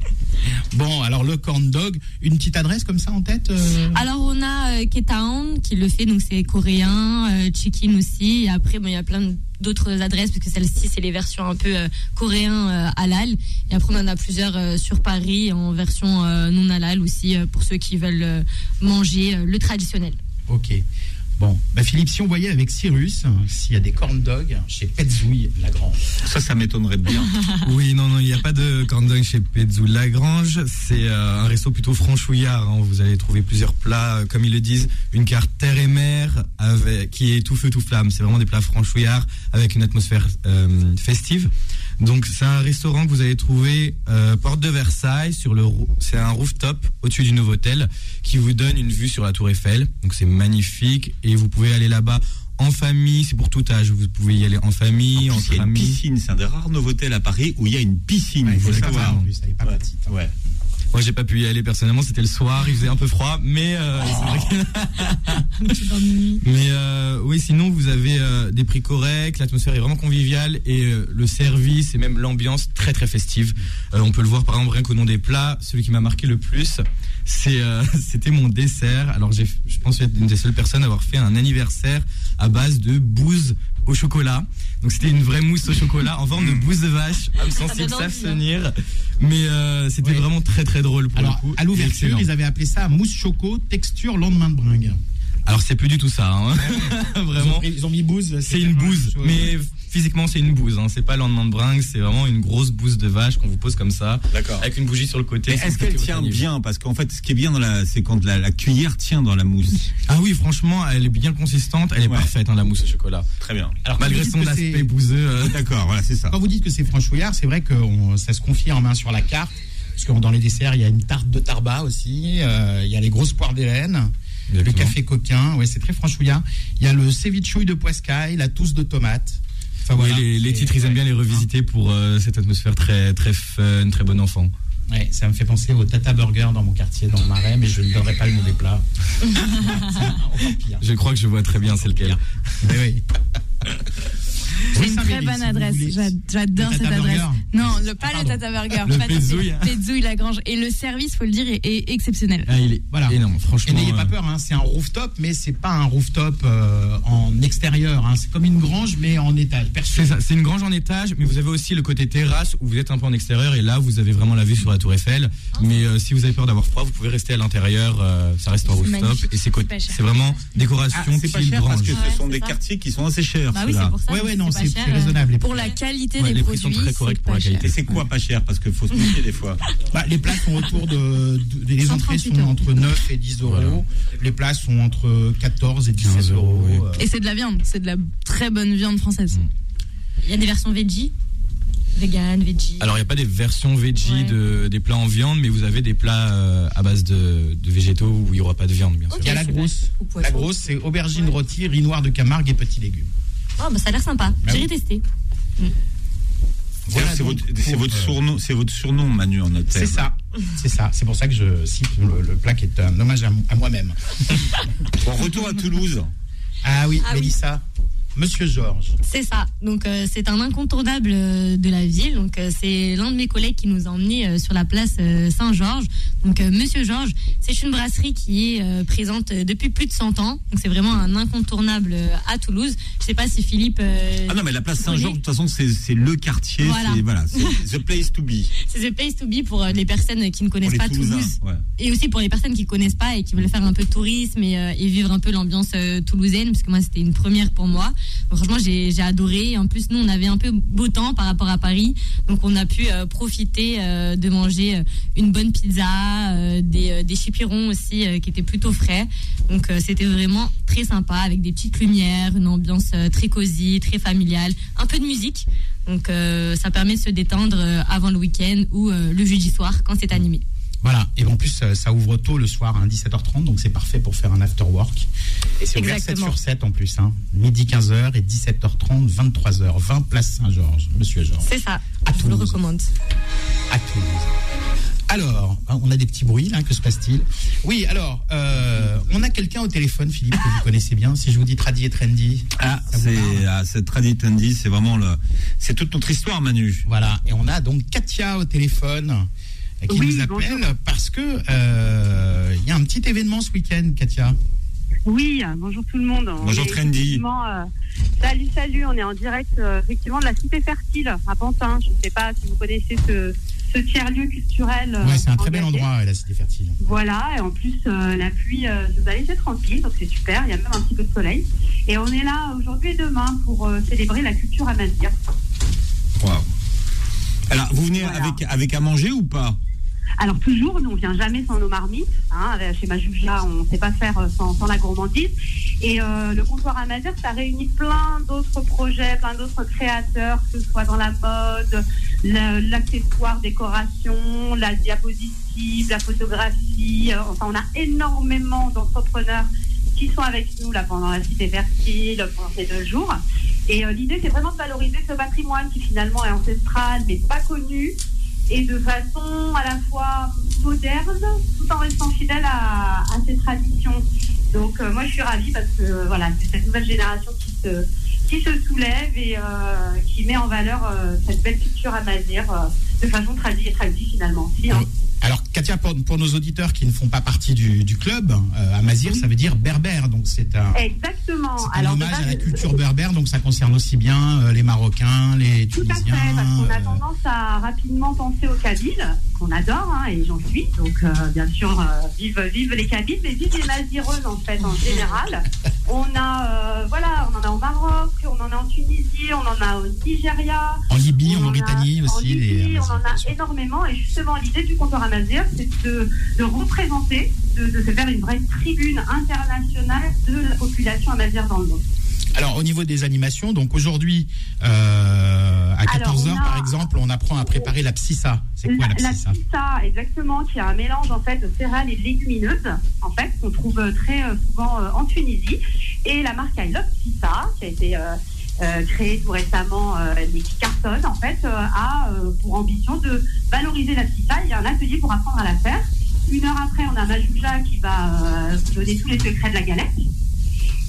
Bon, alors le corn dog, une petite adresse comme ça en tête euh, Alors, on a euh, K-Town qui le fait, donc c'est coréen, Chicken aussi. Et après, bon, il y a plein d'autres adresses, parce que celle-ci, c'est les versions un peu coréen halal. Et après, on en a plusieurs sur Paris en version non halal aussi, pour ceux qui veulent manger le traditionnel. Ok. Bon, bah Philippe, si on voyait avec Cyrus, s'il y a des corn dogs chez Petzouille Lagrange. Ça, ça m'étonnerait bien. Oui, non, non, il n'y a pas de corn dog chez Petzou Lagrange. C'est euh, un resto plutôt franchouillard. hein. Vous allez trouver plusieurs plats, euh, comme ils le disent, une carte terre et mer avec, qui est tout feu tout flamme. C'est vraiment des plats franchouillards avec une atmosphère euh, festive. Donc c'est un restaurant que vous allez trouver euh, porte de Versailles sur le c'est un rooftop au-dessus du Novotel qui vous donne une vue sur la Tour Eiffel. Donc c'est magnifique et vous pouvez aller là-bas en famille, c'est pour tout âge. Vous pouvez y aller en famille, En plus, entre il y a une amis. piscine. C'est un des rares Novotel à Paris où il y a une piscine. Ouais, il faut savoir. pas petite. hein. Ouais. Moi, j'ai pas pu y aller personnellement. C'était le soir, il faisait un peu froid, mais euh, que- mais euh, oui, sinon vous avez euh, des prix corrects, l'atmosphère est vraiment conviviale et euh, le service et même l'ambiance très très festive. Euh, on peut le voir par exemple rien qu'au nom des plats. Celui qui m'a marqué le plus, c'est euh, c'était mon dessert. Alors j'ai, je pense être une des seules personnes à avoir fait un anniversaire à base de bouse au chocolat. Donc c'était une vraie mousse au chocolat en forme de bouse de vache. Âme sensible donne savent envie, se hein. tenir. Mais euh, c'était Oui. vraiment très très drôle pour Alors le coup. à l'ouverture, ils avaient appelé ça mousse choco texture lendemain de bringue. Alors c'est plus du tout ça, hein. vraiment. Ils ont mis bouse. C'est une bouse, mais physiquement c'est une bouse. Hein. C'est pas lendemain de bringue, c'est vraiment une grosse bouse de vache qu'on vous pose comme ça, D'accord. avec une bougie sur le côté. Est-ce qu'elle tient bien? Parce qu'en fait, ce qui est bien dans la, c'est quand la, la cuillère tient dans la mousse. Ah oui, franchement, elle est bien consistante, elle est Ouais. parfaite, hein, la mousse au chocolat. Très bien. Alors, Malgré son aspect bouseux. euh, D'accord, voilà, c'est ça. Quand vous dites que c'est franchouillard, c'est vrai que on- ça se confirme hein, sur la carte. Parce que dans les desserts, il y a une tarte de tarba aussi, euh, il y a les grosses poires d'Hélène, le café coquin, ouais, c'est très franchouillard. Il y a le cevichouille de poiscaille, la tousse de tomate. Enfin, Oui, voilà. les, titres, ils aiment bien les revisiter pour euh, cette atmosphère très, très fun, très bon enfant. Ouais, ça me fait penser au Tata Burger dans mon quartier, dans le Marais, mais je ne donnerai pas le nom des plats. Je crois que je vois très bien c'est lequel. Mais oui. C'est une très bonne adresse. J'adore cette adresse. Burger Non, le, pas Ah, le. Tata Burger. Le. Petzouille Lagrange. Et le service, faut le dire, est, est exceptionnel. Ah, il est Voilà. énorme, Et franchement. n'ayez pas euh, peur, hein, c'est un rooftop, mais c'est pas un rooftop euh, en extérieur. hein. C'est comme une grange, mais en étage. C'est une grange en étage, mais vous avez aussi le côté terrasse où vous êtes un peu en extérieur et là vous avez vraiment la vue sur la tour Eiffel. Mais euh, si vous avez peur d'avoir froid, vous pouvez rester à l'intérieur, euh, ça reste en rooftop et c'est vraiment décoration Ah, c'est pas cher parce que ce sont des quartiers qui sont assez chers. Bah oui, c'est pour ça. Ouais, ouais, non, pas c'est raisonnable. Pour la qualité Ouais, des les prix sont produits, très corrects c'est pour la pas cher. qualité. Et c'est quoi pas cher? Parce qu'il faut se méfier des fois. Bah, les plats sont autour de, de- les entrées 138 sont euros. entre 9 et 10 euros. Voilà. Les plats sont entre 14 et 17 15 euros. oui. euh. Et c'est de la viande, c'est de la très bonne viande française. Il y a des versions veggie, vegan, veggie. Alors il n'y a pas des versions veggie Ouais. de, des plats en viande, mais vous avez des plats euh, à base de, de végétaux où il n'y aura pas de viande bien sûr. Il y a la grosse. La grosse, c'est aubergine rôtie, riz noir de Camargue et petits légumes. Oh, bah, ça a l'air sympa. Bah J'irai oui. tester. Voilà c'est votre, surnom, c'est votre surnom, Manu en hôtel. C'est ça. C'est ça. C'est pour ça que je cite le, le plat qui est un hommage à, à moi-même. Bon, retour à Toulouse. Ah oui, Ah oui. Mélissa. Monsieur Georges. C'est ça. Donc euh, c'est un incontournable euh, de la ville. Donc euh, c'est l'un de mes collègues qui nous a emmenés euh, sur la place euh, Saint-Georges. Donc euh, Monsieur Georges, c'est une brasserie qui est euh, présente euh, depuis plus de 100 ans. Donc c'est vraiment un incontournable euh, à Toulouse. Je sais pas si Philippe. Ah non, mais la place Saint-Georges, de toute façon, c'est le quartier. Voilà. c'est- Voilà, the place to be. C'est the place to be pour les personnes qui ne connaissent pas. Toulouse. ouais. Et aussi pour les personnes qui connaissent pas et qui veulent faire un peu de tourisme et, et vivre un peu l'ambiance toulousaine, parce que moi c'était une première pour moi. Donc, franchement j'ai j'ai adoré. En plus nous on avait un peu beau temps par rapport à Paris, donc on a pu profiter de manger une bonne pizza, euh, des, euh, des chipirons aussi euh, qui étaient plutôt frais. Donc c'était vraiment très sympa avec des petites lumières, une ambiance très cosy, très familiale, un peu de musique. Donc ça permet de se détendre avant le week-end ou le jeudi soir quand c'est animé. Voilà. Et en plus, ça ouvre tôt le soir, hein, 17h30, donc c'est parfait pour faire un after work. Et c'est ouvert 7 Exactement. sur 7 en plus. Hein. Midi 15h et 17h30, 23h. 20 place Saint-Georges, Monsieur Georges. C'est ça, À je vous le recommande. à Toulouse. Alors, hein, on a des petits bruits là, que se passe-t-il? Oui, alors, euh, on a quelqu'un au téléphone, Philippe, que vous connaissez bien. Si je vous dis Tradi et Trendy, Ah, c'est ah, c'est Tradit Andy, c'est vraiment le, c'est toute notre histoire, Manu. voilà. Et on a donc Katia au téléphone euh, qui Oui, nous appelle parce que euh, il y a un petit événement ce week-end, Katia. Oui, bonjour tout le monde. On Bonjour Trendy. euh, salut, salut, on est en direct euh, effectivement de la Cité Fertile à Pantin. Je ne sais pas si vous connaissez ce, ce tiers-lieu culturel. euh, Ouais, c'est un très bel endroit, la Cité Fertile. Voilà, et en plus euh, la pluie euh, nous a laissé tranquille, donc c'est super, il y a même un petit peu de soleil. Et on est là aujourd'hui et demain pour euh, célébrer la culture amazigh. Wow. Alors, vous venez Voilà. avec, avec à manger ou pas? Alors toujours, nous on vient jamais sans nos marmites. Hein, avec- chez Majuja, on ne sait pas faire euh, sans, la gourmandise. Et euh, le comptoir Amazir, ça réunit plein d'autres projets, plein d'autres créateurs, que ce soit dans la mode, l'accessoire, décoration, la diapositive, la photographie. Euh, Enfin, on a énormément d'entrepreneurs qui sont avec nous là pendant la cité fertile, pendant ces deux jours. Et euh, l'idée, c'est vraiment de valoriser ce patrimoine qui finalement est ancestral, mais pas connu, et de façon à la fois moderne, tout en restant fidèle à, à ses traditions. Donc euh, moi, je suis ravie parce que euh, voilà, c'est cette nouvelle génération qui se qui se soulève et euh, qui met en valeur cette belle culture amazir de façon tradie et tradie finalement hein. Alors, Katia, pour, pour nos auditeurs qui ne font pas partie du, du club, euh, Amazir, ça veut dire berbère. Donc, c'est un, Exactement. un Alors, hommage à base, la culture berbère. Donc, ça concerne aussi bien euh, les Marocains, les Tout à Tunisiens. fait, parce qu'on a euh, tendance à rapidement penser aux Kabyles, qu'on adore, hein, et j'en suis. Donc, euh, bien sûr, vive, vive les Kabyles, mais vive les Mazireuses, en fait, en général. On a, voilà, on en a au Maroc, on en a en Tunisie, on en a au Nigeria. En Libye, en Mauritanie aussi, En Libye, les on en a énormément. Et justement, l'idée du c'est de, de représenter, de, de se faire une vraie tribune internationale de la population amazir dans le monde. Alors, au niveau des animations, donc aujourd'hui, euh, à Alors, 14h, on a- par exemple, on apprend à préparer la psissa. C'est quoi la psissa? pissa, exactement, qui est un mélange en fait de céréales et de légumineuses, en fait, qu'on trouve euh, très euh, souvent en Tunisie. Et la marque I Love Pissa, qui a été euh, euh, créée tout récemment, euh, mais qui en fait, euh, a euh, pour ambition de valoriser la pissa. Il y a un atelier pour apprendre à la faire. Une heure après, on a Majouja qui va euh, donner tous les secrets de la galette.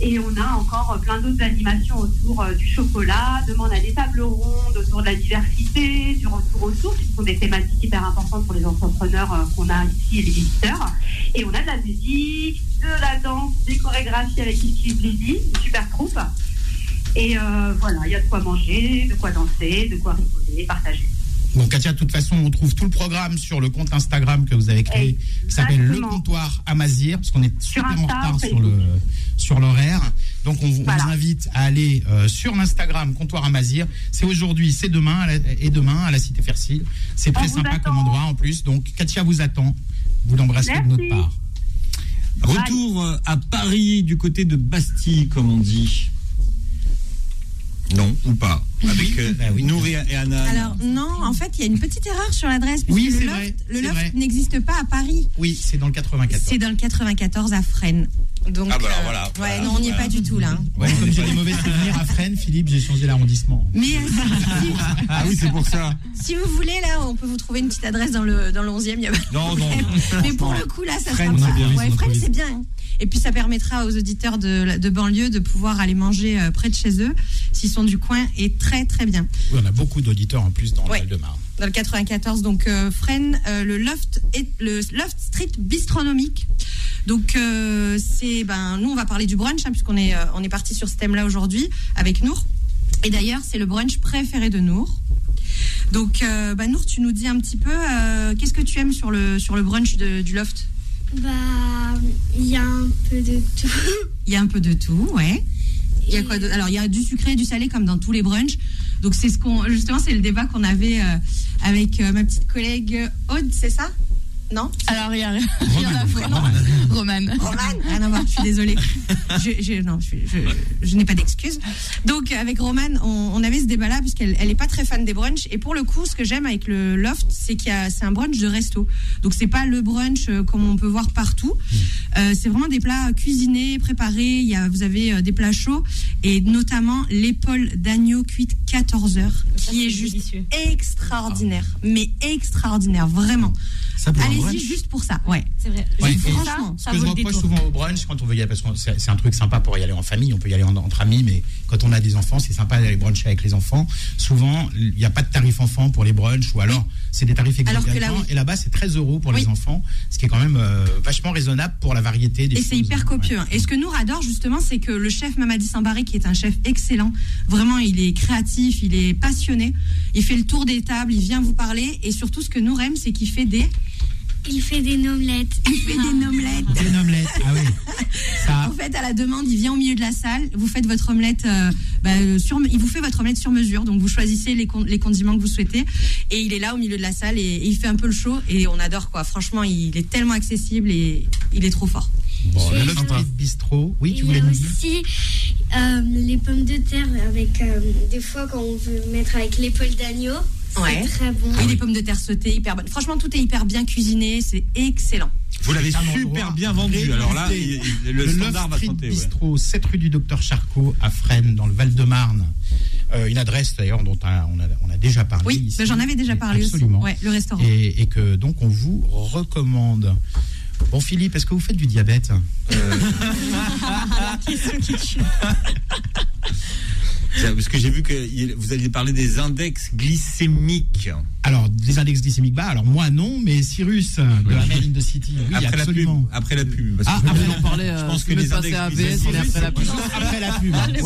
Et on a encore euh, plein d'autres animations autour euh, du chocolat. Demain, on a des tables rondes autour de la diversité, du retour aux sources, qui sont des thématiques hyper importantes pour les entrepreneurs euh, qu'on a ici et les visiteurs. Et on a de la musique, de la danse, des chorégraphies avec Ici Blizzy, une super troupe. Et euh, voilà, il y a de quoi manger, de quoi danser, de quoi rigoler, partager. Bon, Katia, de toute façon, on trouve tout le programme sur le compte Instagram que vous avez créé, qui s'appelle Le. Comptoir Amazir, parce qu'on est Sur super en retard sur le sur l'horaire. Donc, on, vous- on Voilà. vous invite à aller euh, sur l'Instagram Comptoir Amazir. C'est aujourd'hui, c'est demain, la- et demain à la Cité Fercile. C'est très sympa attend. comme endroit en plus. Donc, Katia vous attend. Vous l'embrassez de notre part. Retour euh, à Paris, du côté de Bastille, comme on dit. Non, ou pas. Avec euh, bah oui. Nour et, et Anna. Alors non, en fait, il y a une petite erreur sur l'adresse. Oui, le c'est loft, vrai, le loft n'existe pas à Paris. Oui, c'est dans le 94. C'est dans le 94 à Fresnes. Donc, Ah, bah alors, euh, voilà, ouais, voilà, non, on n'y est pas du tout là. hein. Ouais, comme j'ai des mauvais souvenirs à Fresnes, Philippe, j'ai changé l'arrondissement. Mais euh, si, si- Ah oui, c'est pour ça. si vous voulez, là, on peut vous trouver une petite adresse dans le, dans le 11e. il y a pas de Non, non. Mais pour le coup, là, ça Fresnes, sera pas. bien, Ouais, Fresnes, c'est bien. Et puis, ça permettra aux auditeurs de, de banlieue de pouvoir aller manger euh, près de chez eux, s'ils sont du coin, et très, très bien. Oui, on a beaucoup d'auditeurs en plus dans Ouais. le Val-de-Marne. Dans le 94, donc euh, Fresnes, euh, le loft est le loft street bistronomique. Donc euh, c'est ben nous on va parler du brunch hein, puisqu'on est on est parti sur ce thème-là aujourd'hui avec Nour. Et d'ailleurs c'est le brunch préféré de Nour. Donc bah, Nour, tu nous dis un petit peu qu'est-ce que tu aimes sur le sur le brunch de- du loft? Bah, il y a un peu de tout. Il y a un peu de tout, ouais. Il y a quoi Alors il y a du sucré et du salé comme dans tous les brunchs. Donc c'est ce qu'on justement c'est le débat qu'on avait euh, avec euh, ma petite collègue Aude, c'est ça? Non Alors, il y a rien. Romane. Romane Rien à voir, je suis désolée. Je, je- non, je, suis- je- je n'ai pas d'excuses. Donc, avec Romane, on, on avait ce débat-là, puisqu'elle elle est pas très fan des brunchs. Et pour le coup, ce que j'aime avec le loft, c'est qu'il y a- c'est un brunch de resto. Donc, c'est pas le brunch euh, comme on peut voir partout. Euh, c'est vraiment des plats cuisinés, préparés. Il y a, vous avez euh, des plats chauds et notamment l'épaule d'agneau cuite 14 heures, qui est juste délicieux. extraordinaire. Mais extraordinaire, vraiment. Ça pour un Allez-y juste pour ça. Ouais. C'est vrai. Ouais, franchement, Ce ça que je reproche détour. souvent au brunch, quand on veut y aller, parce que c'est un truc sympa pour y aller en famille, on peut y aller en- entre amis, mais quand on a des enfants, c'est sympa d'aller bruncher avec les enfants. Souvent, il n'y a pas de tarif enfant pour les brunchs, ou alors c'est des tarifs là, exorbitants. oui. Et là-bas, c'est 13 euros pour Oui. les enfants, ce qui est quand même euh, vachement raisonnable pour la variété des Et c'est hyper copieux. hein. Et ce que nous adore justement, c'est que le chef Mamadi Sambaré, qui est un chef excellent, vraiment, il est créatif, il est passionné, il fait le tour des tables, il vient vous parler, et surtout, ce que nous aime, c'est qu'il fait des, Il fait des nomelettes. il fait des omelettes. Des omelettes, ah oui. Ça, En fait, à la demande, il vient au milieu de la salle, vous faites votre omelette, euh, bah, euh, sur, il vous fait votre omelette sur mesure, donc vous choisissez les, con- les condiments que vous souhaitez, et il est là au milieu de la salle et, et il fait un peu le show, et on adore quoi. Franchement, il est tellement accessible et il est trop fort. bon, le C'est Love sympa. Street Bistro, oui, tu Il y voulais a nous dire aussi euh, les pommes de terre avec euh, des fois quand on veut mettre avec l'épaule d'agneau. C'est Ouais. très bon. et les pommes de terre sautées, hyper bonnes. Franchement, tout est hyper bien cuisiné, c'est excellent. Vous l'avez super bien vendu. Alors là, réputé. il- il- le, le standard Love va Street chanter. ouais. Bistro, 7 rue du Docteur Charcot à Fresnes, dans le Val-de-Marne. Euh, une adresse d'ailleurs dont on a, on a, déjà parlé. Oui, bah, j'en avais déjà parlé Absolument. aussi. Ouais, le restaurant. Et, et que donc on vous recommande. Bon Philippe, est-ce que vous faites du diabète? Parce que j'ai vu que vous alliez parler des index glycémiques. Alors, les index glycémiques bas, alors moi non, mais Cyrus de la Mail in the City, oui, après la pub. Après la pub. parce Ah, que- après on parlait. je euh, pense que va les index à AVS, glycémiques. mais après la pub. Après la pub. Ouais,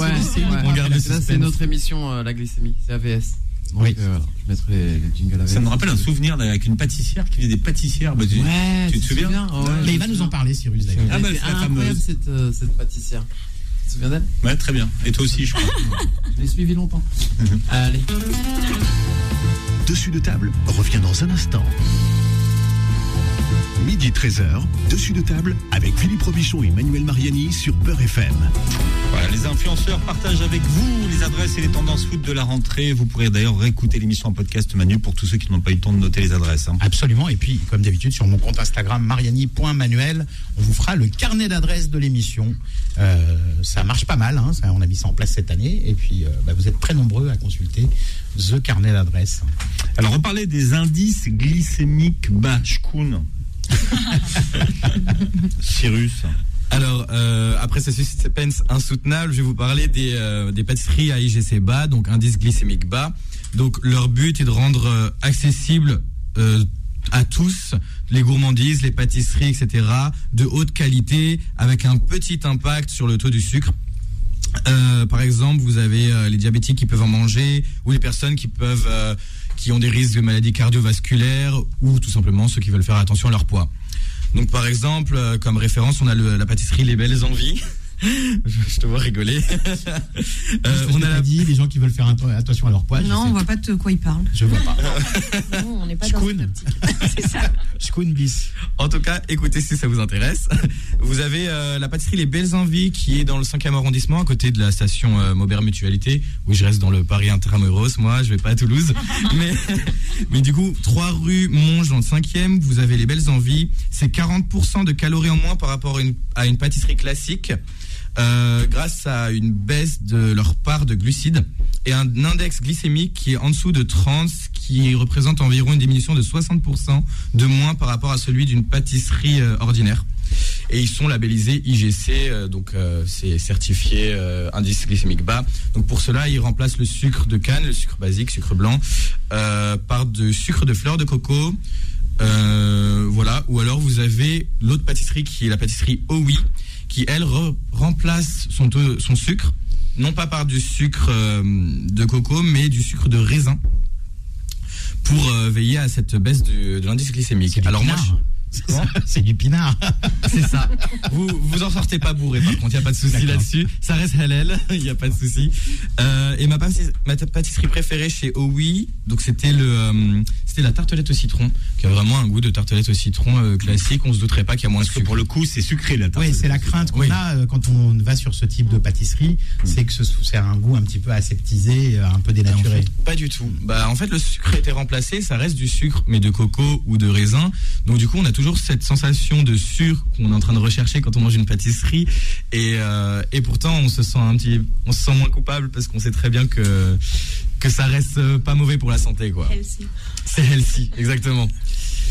ouais. Ça, c'est notre émission, euh, la glycémie. C'est AVS. Donc, Oui. euh, voilà, je mettrai les, les jingles AVS. Ça me rappelle un souvenir avec une pâtissière qui faisait des pâtissières. Bah, tu, Ouais, tu te souviens Ouais, Mais il va nous en souviens. parler, Cyrus, d'ailleurs. Ah, bah, c'est incroyable cette, euh, cette pâtissière. Tu te souviens d'elle Ouais, très bien. Et toi aussi, je crois. Je l'ai suivi longtemps. Allez. Dessus de table revient dans un instant. Midi 13h, dessus de table avec Philippe Robichon et Manuel Mariani sur Peur FM. Voilà, les influenceurs partagent avec vous les adresses et les tendances foot de la rentrée. Vous pourrez d'ailleurs réécouter l'émission en podcast Manu pour tous ceux qui n'ont pas eu le temps de noter les adresses. hein. Absolument. Et puis, comme d'habitude, sur mon compte Instagram, mariani.manuel, on vous fera le carnet d'adresses de l'émission. Euh, ça marche pas mal. hein, ça, on a mis ça en place cette année. Et puis, euh, bah, vous êtes très nombreux à consulter The Carnet d'adresses. Alors, on parlait des indices glycémiques bas. Cyrus. Alors, euh, après ce suspense insoutenable, je vais vous parler des, euh, pâtisseries à IGC bas, donc indice glycémique bas. Donc, leur but est de rendre euh, accessible euh, à tous les gourmandises, les pâtisseries, etc., de haute qualité, avec un petit impact sur le taux du sucre. Par exemple, vous avez les diabétiques qui peuvent en manger, ou les personnes qui peuvent, qui ont des risques de maladies cardiovasculaires, ou tout simplement ceux qui veulent faire attention à leur poids. Donc, par exemple, euh, comme référence, on a la pâtisserie Les Belles Envies. je te vois rigoler. Euh, on a la- dit les gens qui veulent faire atten- attention à leur poids. Non, on voit pas de quoi il parle. Je vois pas. Non, on n'est pas dans Shkoun. optique. C'est ça. Shkoun bis. En tout cas, écoutez si ça vous intéresse. Vous avez euh, la pâtisserie Les Belles Envies qui est dans le 5e arrondissement à côté de la station euh, Maubert Mutualité. Oui, je reste dans le Paris Intramuros, moi, je vais pas à Toulouse. mais, mais du coup, 3 rue Monge dans le 5e, vous avez Les Belles Envies. C'est 40% de calories en moins par rapport à une, à une pâtisserie classique. Euh, grâce à une baisse de leur part de glucides et un index glycémique qui est en dessous de 30, ce qui représente environ une diminution de 60% de moins par rapport à celui d'une pâtisserie euh, ordinaire. Et ils sont labellisés IGC, euh, donc euh, c'est certifié indice glycémique bas. Donc pour cela, ils remplacent le sucre de canne, le sucre basique, sucre blanc, par du sucre de fleur de coco. Voilà. Ou alors vous avez l'autre pâtisserie qui est la pâtisserie OUI, qui elle re- remplace son, sucre, non pas par du sucre euh, de coco, mais du sucre de raisin pour euh, veiller à cette baisse de, de l'indice glycémique. Alors moi. C'est du pinard. c'est ça. Vous vous en sortez pas bourré par contre, il y a pas de souci là-dessus. Ça reste halal, il y a pas de souci. Euh, et ma pâtisserie, ma pâtisserie préférée chez OUI, donc c'était le euh, c'était la tartelette au citron, qui a vraiment un goût de tartelette au citron euh, classique. On se douterait pas qu'il y a moins de Parce que sucre. pour le coup, c'est sucré la tarte. Oui, c'est la crainte qu'on Oui. a quand on va sur ce type de pâtisserie, c'est que ce c'est un goût un petit peu aseptisé, un peu en dénaturé. fait, pas du tout. Bah, en fait, le sucre a été remplacé, ça reste du sucre, mais de coco ou de raisin. Donc, du coup, on a toujours cette sensation de sucre qu'on est en train de rechercher quand on mange une pâtisserie. Et, euh, et pourtant, on se sent un petit, on se sent moins coupable parce qu'on sait très bien que, que ça reste pas mauvais pour la santé, quoi. C'est healthy, exactement.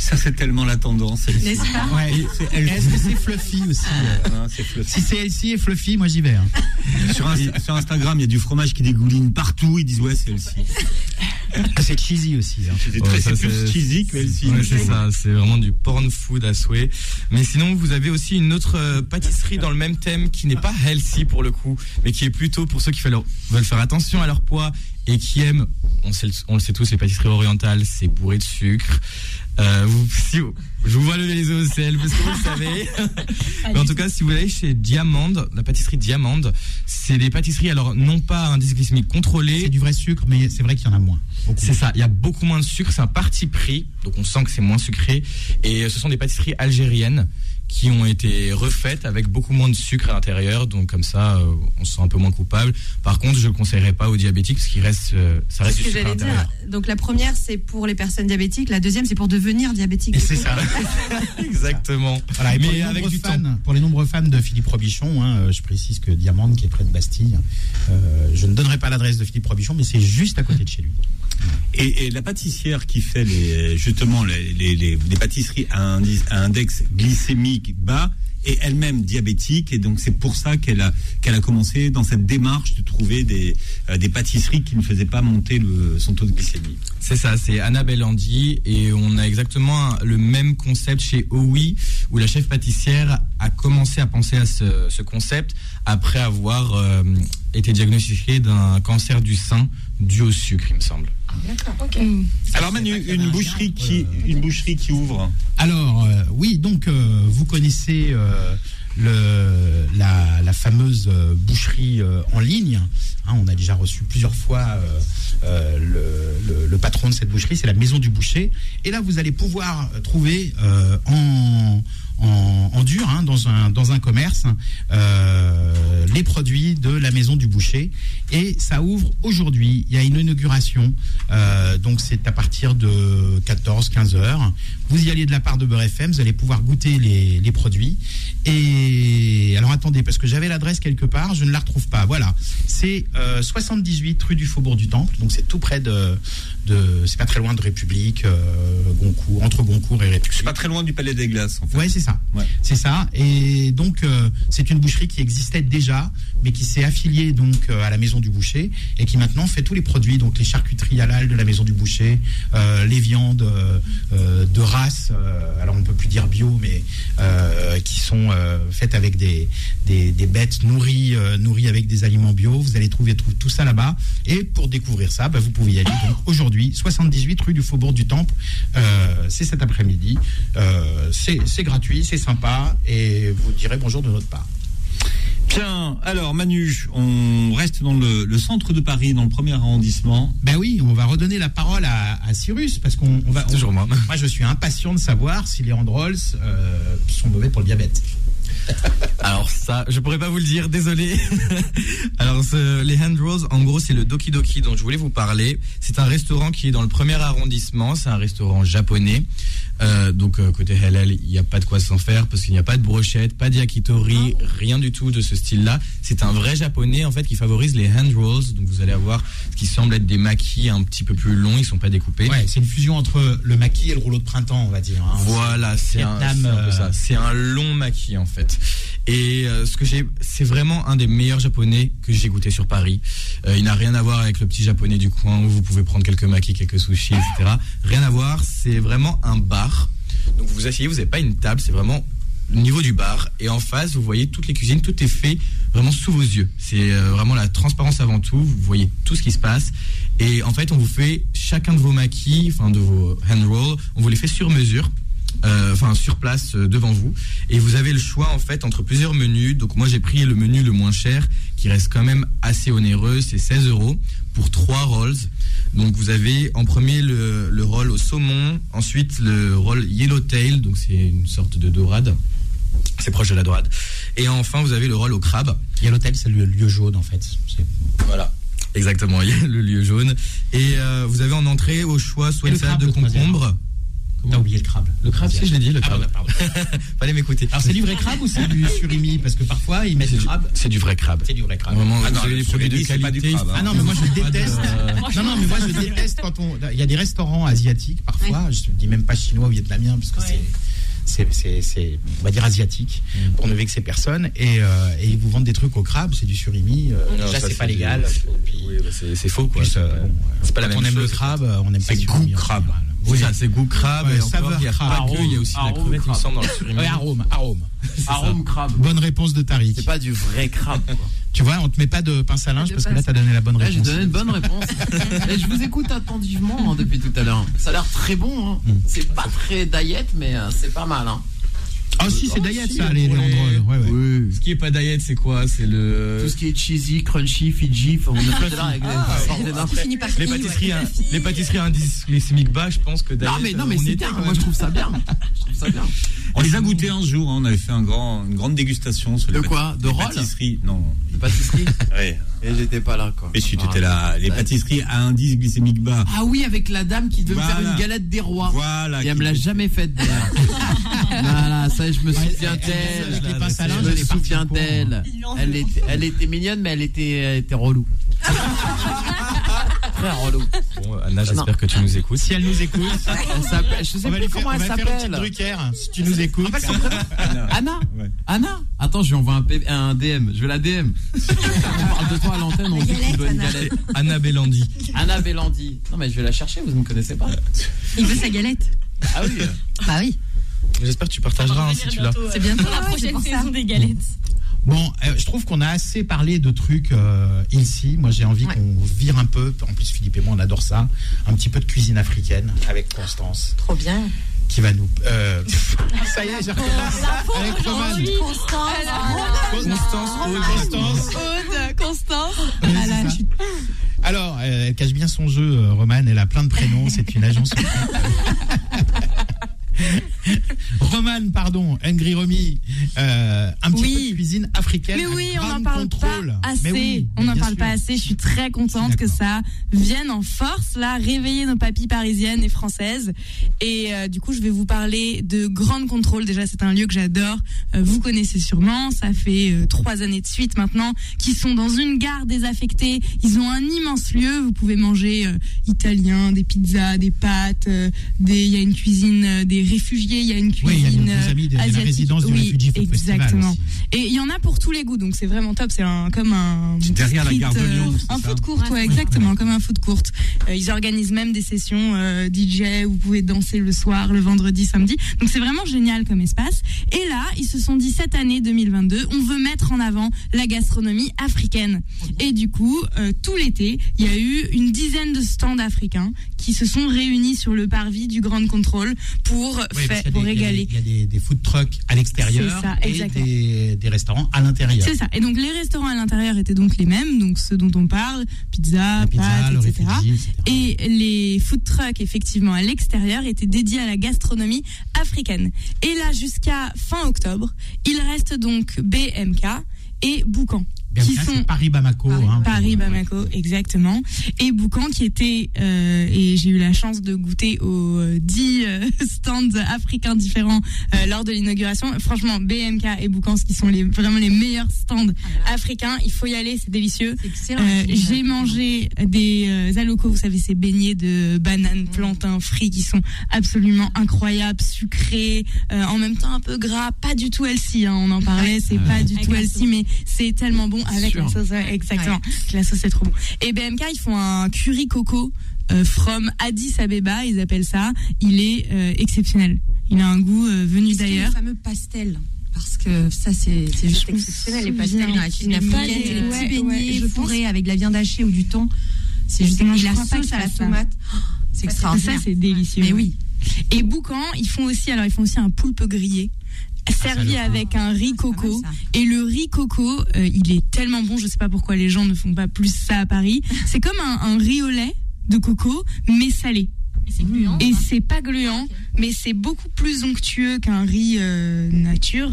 Ça, c'est tellement la tendance. N'est-ce pas Ouais. Est-ce que c'est fluffy aussi euh fluffy. Si c'est healthy et fluffy, moi j'y vais. hein. sur, Insta- sur Instagram, il y a du fromage qui dégouline partout. Ils disent ouais, c'est Elsie. Ah, C'est cheesy aussi. hein. C'est Ouais, plus cheesy que Elsie. Ouais, c'est ça, c'est vraiment du porn food à souhait. Mais sinon, vous avez aussi une autre euh, pâtisserie dans le même thème qui n'est pas healthy pour le coup, mais qui est plutôt pour ceux qui veulent veulent faire attention à leur poids et qui aiment, on, sait, le- on le sait tous, les pâtisseries orientales, c'est bourré de sucre. Euh, vous, si, je vous vois lever les yeux au ciel parce que vous le savez. Mais en tout cas, si vous allez chez Diamande, la pâtisserie Diamande, c'est des pâtisseries, alors non pas à indice glycémique contrôlé, C'est du vrai sucre, mais c'est vrai qu'il y en a moins. C'est ça, il y a beaucoup moins de sucre, c'est un parti pris, donc on sent que c'est moins sucré. Et ce sont des pâtisseries algériennes qui ont été refaites avec beaucoup moins de sucre à l'intérieur, donc comme ça, euh, on se sent un peu moins coupable. Par contre, je ne le conseillerais pas aux diabétiques parce qu'il reste, euh, ça reste du sucre à l'intérieur. Donc la première, c'est pour les personnes diabétiques. La deuxième, c'est pour devenir diabétique. C'est ça. Exactement. Voilà, et Mais les avec nombreux du fans, temps. pour les nombreux fans de Philippe Robichon, hein, euh, je précise que Diamande, qui est près de Bastille, euh, je ne donnerai pas l'adresse de Philippe Robichon, mais c'est juste à côté de chez lui. Et, et la pâtissière qui fait les, justement les, les- les- les pâtisseries à, indice- à index glycémique bas est elle-même diabétique et donc c'est pour ça qu'elle a a commencé dans cette démarche de trouver des, euh, des pâtisseries qui ne faisaient pas monter le, son taux de glycémie. C'est ça, c'est Annabelle Andy et on a exactement le même concept chez OUI où la chef pâtissière a commencé à penser à ce, ce concept après avoir euh, été diagnostiquée d'un cancer du sein dû au sucre, il me semble. Alors Manu, une boucherie qui une boucherie qui ouvre. Alors, euh, oui, donc euh, vous connaissez euh, le, la, la fameuse euh, boucherie euh, en ligne. Hein, on a déjà reçu plusieurs fois euh, euh, le, le- le patron de cette boucherie, c'est la Maison du Boucher. Et là, vous allez pouvoir trouver euh, en, en, en dur, hein, dans, un, dans un commerce, euh, les produits de la Maison du Boucher. Et ça ouvre aujourd'hui. Il y a une inauguration. euh, donc, c'est à partir de 14-15 heures. Vous y allez de la part de Beurre FM, vous allez pouvoir goûter les, les produits. Et alors attendez, parce que j'avais l'adresse quelque part, je ne la retrouve pas. Voilà, c'est euh, 78 rue du Faubourg du Temple, donc c'est tout près de, de c'est pas très loin de République, euh, Goncourt, entre Goncourt et République. C'est pas très loin du Palais des Glaces en fait. Ouais, c'est ça. Ouais. C'est ça. Et donc, euh, c'est une boucherie qui existait déjà, mais qui s'est affiliée donc euh, à la Maison du Boucher et qui maintenant fait tous les produits, donc les charcuteries halal de la Maison du Boucher, euh, les viandes de race, alors on peut plus dire bio, mais qui sont faites avec des, des, des bêtes nourries, nourries avec des aliments bio. Vous allez trouver tout, tout ça là-bas. Et pour découvrir ça, bah, vous pouvez y aller donc aujourd'hui, 78 rue du Faubourg du Temple. C'est cet après-midi. C'est c'est c'est sympa, et vous direz bonjour de notre part. Bien, alors Manu, on reste dans le, le centre de Paris, dans le premier arrondissement. Ben oui, on va redonner la parole à, à Cyrus parce qu'on on va. on- Toujours moi. Moi, je suis impatient de savoir si les hand rolls euh, sont mauvais pour le diabète. Alors ça, je pourrais pas vous le dire, désolé. Alors ce- les hand rolls, en gros, c'est le Doki Doki dont je voulais vous parler. C'est un restaurant qui est dans le premier arrondissement. C'est un restaurant japonais. Euh, donc euh, côté halal, il n'y a pas de quoi s'en faire parce qu'il n'y a pas de brochette, pas de yakitori, rien du tout de ce style-là. C'est un vrai japonais en fait qui favorise les hand rolls. Donc vous allez avoir ce qui semble être des maquis un petit peu plus longs, ils sont pas découpés. Ouais, c'est une fusion entre le maquis et le rouleau de printemps, on va dire. hein. Voilà, c'est un, peu euh, ça. C'est un long maquis en fait. Et euh, ce que j'ai, c'est vraiment un des meilleurs japonais que j'ai goûté sur Paris. Euh, il n'a rien à voir avec le petit japonais du coin où vous pouvez prendre quelques maquis, quelques sushis, etc. Rien à voir. C'est vraiment un bar. Donc vous vous asseyez, vous n'avez pas une table, c'est vraiment niveau du bar. Et en face, vous voyez toutes les cuisines, tout est fait vraiment sous vos yeux. C'est euh, vraiment la transparence avant tout. Vous voyez tout ce qui se passe. Et en fait, on vous fait chacun de vos maquis, enfin de vos hand rolls, on vous les fait sur mesure euh, enfin sur place euh, devant vous et vous avez le choix en fait entre plusieurs menus donc moi j'ai pris le menu le moins cher qui reste quand même assez onéreux c'est 16 euros pour trois rolls donc vous avez en premier le, le roll au saumon ensuite le roll yellowtail donc c'est une sorte de dorade c'est proche de la dorade et enfin vous avez le roll au crabe Il y a l'hôtel, c'est le lieu jaune en fait. Voilà exactement il y a le lieu jaune et euh, vous avez en entrée au choix soit une le salade crabe, de concombre T'as oublié le crabe. le crabe si je l'ai dit le Ah, crabe pardon, pardon. fallait m'écouter Alors c'est du vrai crabe ou c'est du surimi Parce que parfois ils mettent C'est du crabe. c'est du vrai crabe C'est du vrai crabe. Vraiment, Ah non, produits de pas du qualité. crabe, hein. Ah non, mais moi je de- déteste. Non, non, mais moi je déteste quand on. Il y a des restaurants asiatiques parfois, je dis même pas chinois ou vietnamien, parce que. C'est, c'est, c'est, on va dire asiatique, Mm. pour ne vexer personne. Et, euh, et ils vous vendent des trucs au crabe, c'est du surimi. euh, Non, déjà, ça, c'est pas légal. Oui, bah, c'est c'est faux quoi. plus, euh, C'est bon, c'est pas la quand même on aime le crabe, on n'aime pas C'est le goût en crabe. Oui, ça, c'est goût crabe. Ouais, et encore, saveur il y a pas que, il y a aussi la Arôme crevette, il me semble, dans le surimi. Ouais, arôme, arôme. Arôme crabe. Bonne réponse de Tariq. C'est pas du vrai crabe. quoi. Tu vois, on te met pas de pince à linge parce que là, tu as donné la bonne Ouais, réponse. j'ai donné une bonne réponse. Et je vous écoute attentivement hein, depuis tout à l'heure. Ça a l'air très bon. Hein. Mm. C'est pas très diet, mais euh, c'est pas mal. Hein. Ah, si, c'est Oh, si, ça, les, les pour les- hand rolls. Ouais, ouais. Ce qui est pas diet, c'est quoi? C'est le. Tout ce qui est cheesy, crunchy, Fiji, on est pas là avec les- finit par Les ouais. pâtisseries, à- les pâtisseries à indice glycémique bas, je pense que diet. Non mais non mais c'est bien. Moi je trouve ça bien. Je trouve ça bien. On les a goûtés un jour, hein, on avait fait un grand, une grande dégustation sur les De quoi? De les rolls? pâtisseries. Non. Les pâtisseries? Ouais. Et j'étais pas là, quoi. Mais si tu étais là, les pâtisseries à indice glycémique bas. Ah oui, avec la dame qui devait me faire une galette des rois. Voilà. Et elle qui me l'a jamais faite d'ailleurs. voilà, ça je me souviens d'elle. Je elle me souviens d'elle. Elle était, elle était mignonne, mais elle était, elle était relou. Relou. Bon, Anna, j'espère que tu nous écoutes. Si elle nous écoute, Elle je sais on va plus lui faire, comment on elle va faire une petite s'appelle. Drucker. Si tu nous écoutes. Anna Ouais. Anna Attends, je lui envoie un, P- un DM. Je vais la DM. on parle de toi à l'antenne, on dit que tu dois une galette. Anna Bellandi. Anna Bellandi. Non, mais je vais la chercher, vous ne me connaissez pas. Il veut sa galette. Ah oui. Bah oui. J'espère que tu partageras hein, si tu l'as. C'est bientôt Pour la prochaine saison des galettes. Bon, euh, je trouve qu'on a assez parlé de trucs euh, ici. Moi, j'ai envie Ouais. qu'on vire un peu. En plus, Philippe et moi, on adore ça. Un petit peu de cuisine africaine avec Constance, Trop bien. qui va nous. euh, ça y est, j'ai recommencé avec Roman. Constance. Constance, Constance. Aude, Constance. Oui, Alors, euh, elle cache bien son jeu, euh, Romane. Elle a plein de prénoms. C'est une agence. Romane, pardon, Hungry Romy, euh, un petit Oui. peu de cuisine africaine. Mais oui, on n'en parle contrôle. pas assez. Oui, on n'en parle sûr. pas assez. Je suis très contente que ça vienne en force, là, réveiller nos papilles parisiennes et françaises. Et euh, du coup, je vais vous parler de Grande Contrôle. Déjà, c'est un lieu que j'adore. Euh, vous connaissez sûrement. Ça fait trois années de suite maintenant qu'ils sont dans une gare désaffectée. Ils ont un immense lieu. Vous pouvez manger italien, des pizzas, des pâtes. des. Il y a une cuisine des réfugiés. Il y a une Oui, il y a cuisine nos euh, amis de, de la asiatique. résidence du Oui, exactement. Et il y en a pour tous les goûts, donc c'est vraiment top. C'est un, comme un. Derrière la street, gare de euh, Lyon, un food court, ouais, exactement, comme un food court. Euh, ils organisent même des sessions euh, DJ où vous pouvez danser le soir, le vendredi, samedi. Donc c'est vraiment génial comme espace. Et là, ils se sont dit cette année 2022, on veut mettre en avant la gastronomie africaine. Et du coup, euh, tout l'été, il y a eu une dizaine de stands africains qui se sont réunis sur le parvis du Grand Contrôle pour, Oui, a pour des- il y a régaler. des- Il y a des, des food trucks à l'extérieur et des, des restaurants à l'intérieur. C'est ça. Et donc les restaurants à l'intérieur étaient donc les mêmes, donc ceux dont on parle, pizza, pâtes, le etc. Etc. Et les food trucks, effectivement, à l'extérieur, étaient dédiés à la gastronomie africaine. Et là, jusqu'à fin octobre, il reste donc BMK et Boucan. Bien qui sont c'est Paris Bamako. hein, Paris, Bamako, exactement. Et Boucan qui était, euh, et j'ai eu la chance de goûter aux euh, 10 euh, stands africains différents euh, lors de l'inauguration. Franchement, BMK et Boucan, ce qui sont les, vraiment les meilleurs stands africains, il faut y aller, c'est délicieux. C'est excellent. Euh, j'ai mangé des euh, alocos, vous savez, ces beignets de bananes, plantains, frits qui sont absolument incroyables, sucrés, euh, en même temps un peu gras, pas du tout healthy, hein, on en parlait, c'est pas du tout healthy, mais c'est tellement bon avec la sauce, ouais, exactement. La sauce c'est trop bon. Et BMK, ils font un curry coco euh, from Addis Abeba, ils appellent ça. Il est euh, exceptionnel. Il a un goût euh, venu d'ailleurs. Le fameux pastel. Parce que ça, c'est juste exceptionnel. Les pastels dans la cuisine africaine, les des- petits ouais, beignets ouais, fourrés avec de la viande hachée ou du thon. C'est juste et la sauce à la ça. tomate. C'est Ça, extraordinaire. c'est délicieux. Mais oui. Et Boucan, ils font aussi, alors ils font aussi un poulpe grillé. Servi ça, le- avec un riz Ah, coco. Et le riz coco, euh, il est tellement bon. Je sais pas pourquoi les gens ne font pas plus ça à Paris. C'est comme un, un riz au lait de coco, mais salé. Et c'est gluant. Et hein. c'est pas gluant, mais c'est beaucoup plus onctueux qu'un riz euh, nature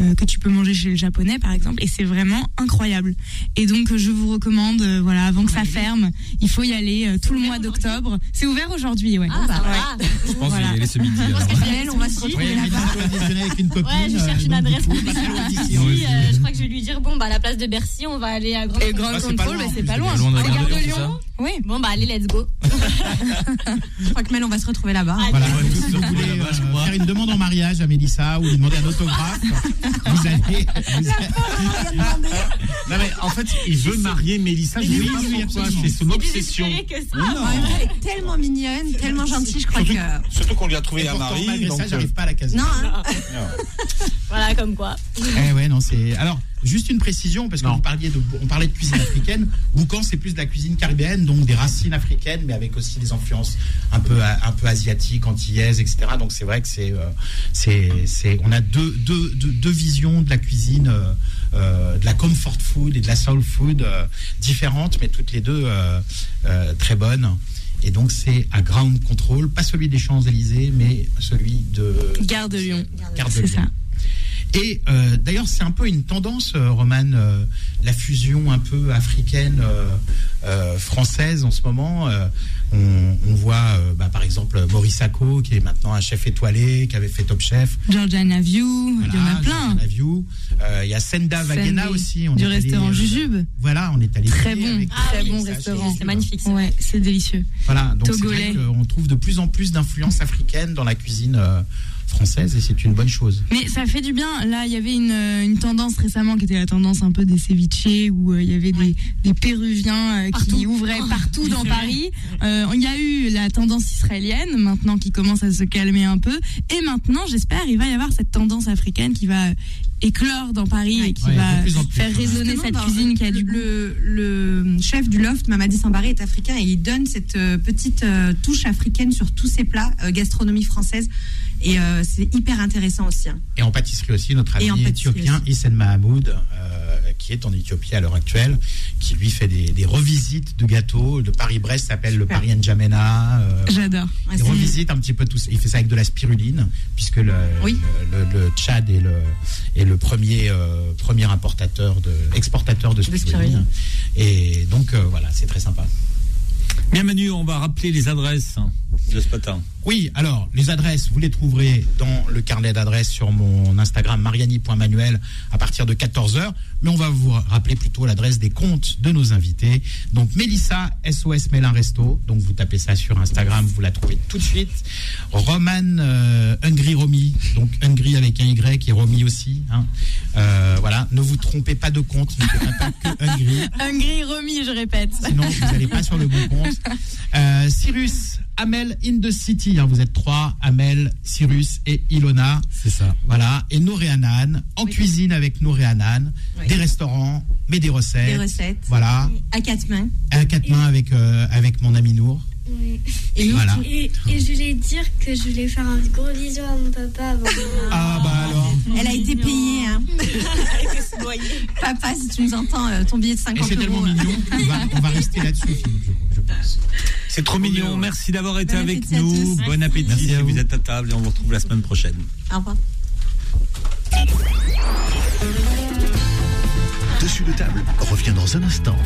euh, que tu peux manger chez le japonais par exemple. Et c'est vraiment incroyable. Et donc je vous recommande, euh, voilà, avant que ça ferme, il faut y aller euh, tout le mois d'octobre. C'est ouvert aujourd'hui, ouais. Ah, ça va. Je pense que je Voilà. vais y aller ce midi. alors. Belle, on va se retrouver là-bas. avec une copine. Ouais, je cherche une adresse hein. euh, je crois que je vais lui dire bon, bah, à la place de Bercy, on va aller à Grande Et Contrôle. Grand Ah, c'est pas Contrôle, loin, bah, en c'est pas loin. C'est gare de Lyon. Oui. Bon, bah, allez, let's go. Je crois que Mel, on va se retrouver là-bas. Ah, Voilà, Ouais, si vous voulez là-bas, je euh, crois. faire une demande en mariage à Mélissa ou lui demander un autographe, vous allez. vous allez- Non, mais en fait, il veut marier Mélissa. Je Oui, sais oui, pas oui. C'est son obsession. désespéré que ça. Non. Elle est tellement mignonne, tellement gentille, je crois Surtout, que. surtout qu'on lui a trouvé un mari. donc, ça, euh, j'arrive pas à la caser. Non, hein. Voilà, comme quoi. Eh ouais, non, c'est. Alors, juste une précision, parce que Non. vous parliez de, on parlait de cuisine africaine. Boucan, c'est plus de la cuisine caribéenne, donc des racines africaines, mais avec aussi des influences un peu, un peu asiatiques, antillaises, etc. Donc c'est vrai que c'est, euh, c'est, c'est, on a deux, deux, deux, deux visions de la cuisine, euh, euh, de la comfort food et de la soul food euh, différentes, mais toutes les deux euh, euh, très bonnes. Et donc c'est à ground control, pas celui des Champs Élysées, mais celui de Gare de Lyon. Carte de ça. Et euh, d'ailleurs, c'est un peu une tendance, euh, Romane, euh, la fusion un peu africaine, euh, euh, française en ce moment. Euh, on, on voit, euh, bah, par exemple, Maurice Sacco, qui est maintenant un chef étoilé, qui avait fait Top Chef. Georgiana View, il y en a plein. Georgiana View. Euh, Il y a Senda Vagena aussi. On du est allé, restaurant euh, Jujube. Voilà, on est allé Très bon, avec- très bon restaurant. C'est magnifique. ça. Ouais, c'est délicieux. Voilà, donc c'est Togolais. vrai qu'on trouve de plus en plus d'influences africaines dans la cuisine euh, française et c'est une bonne chose. Mais ça fait du bien. Là, il y avait une, euh, une tendance récemment qui était la tendance un peu des ceviches où euh, il y avait des, des Péruviens euh, qui ouvraient partout dans Paris. Euh, Il y a eu la tendance israélienne maintenant qui commence à se calmer un peu. Et maintenant, j'espère, il va y avoir cette tendance africaine qui va éclore dans Paris et qui Ouais, va plus plus. faire résonner Justement, cette cuisine qui a du le, le chef du loft, Mamadi Sambaré, est africain et il donne cette petite euh, touche africaine sur tous ses plats, euh, gastronomie française. Et euh, c'est hyper intéressant aussi. hein. Et en pâtisserie aussi, notre Et en ami éthiopien. Hissène Mahamoud, euh, qui est en Éthiopie à l'heure actuelle, qui lui fait des, des revisites de gâteaux. Le Paris-Brest s'appelle le Paris N'Djamena. euh, J'adore. Ouais, il revisite un petit peu tout ça. Il fait ça avec de la spiruline, puisque le, Oui. le, le- le Tchad est le, est le premier, euh, premier importateur de, exportateur de spiruline. spiruline. Et donc, euh, voilà, c'est très sympa. Bien Manu, on va rappeler les adresses hein, de ce matin. Oui, alors les adresses, vous les trouverez dans le carnet d'adresses sur mon Instagram mariani.manuel à partir de 14h. Mais on va vous rappeler plutôt l'adresse des comptes de nos invités. Donc Mélissa, SOS Mélin Resto. Donc vous tapez ça sur Instagram, vous la trouvez tout de suite. Roman euh, Hungry Romy. Donc Hungry avec un Y et Romy aussi. hein. Euh, voilà, ne vous trompez pas de compte. Ne faites pas que Hungry. Hungry remis, je répète. Sinon, vous n'allez pas sur le bon compte. Euh, Cyrus, Amel in the City. hein, vous êtes trois, Amel, Cyrus et Ilona. C'est ça. Voilà. Et Nour et Hanan, en cuisine avec Nour et Hanan. Oui. Des restaurants, mais des recettes. Des recettes. Voilà. À quatre mains. À quatre mains avec, euh, avec mon ami Nour. Oui. Et Voilà. Et, et je voulais dire que je voulais faire un gros bisou à mon papa avant. Ah bah alors. Elle a été payée. Hein. Papa, si tu nous entends, euh, ton billet de Et 50 c'est tellement euros. mignon. On va, on va rester là-dessus, je, je pense. C'est trop mignon. Merci d'avoir été Bon avec nous. Bon appétit Merci si à vous vous. êtes à table et on vous retrouve la semaine prochaine. Au revoir. Dessus de table revient dans un instant.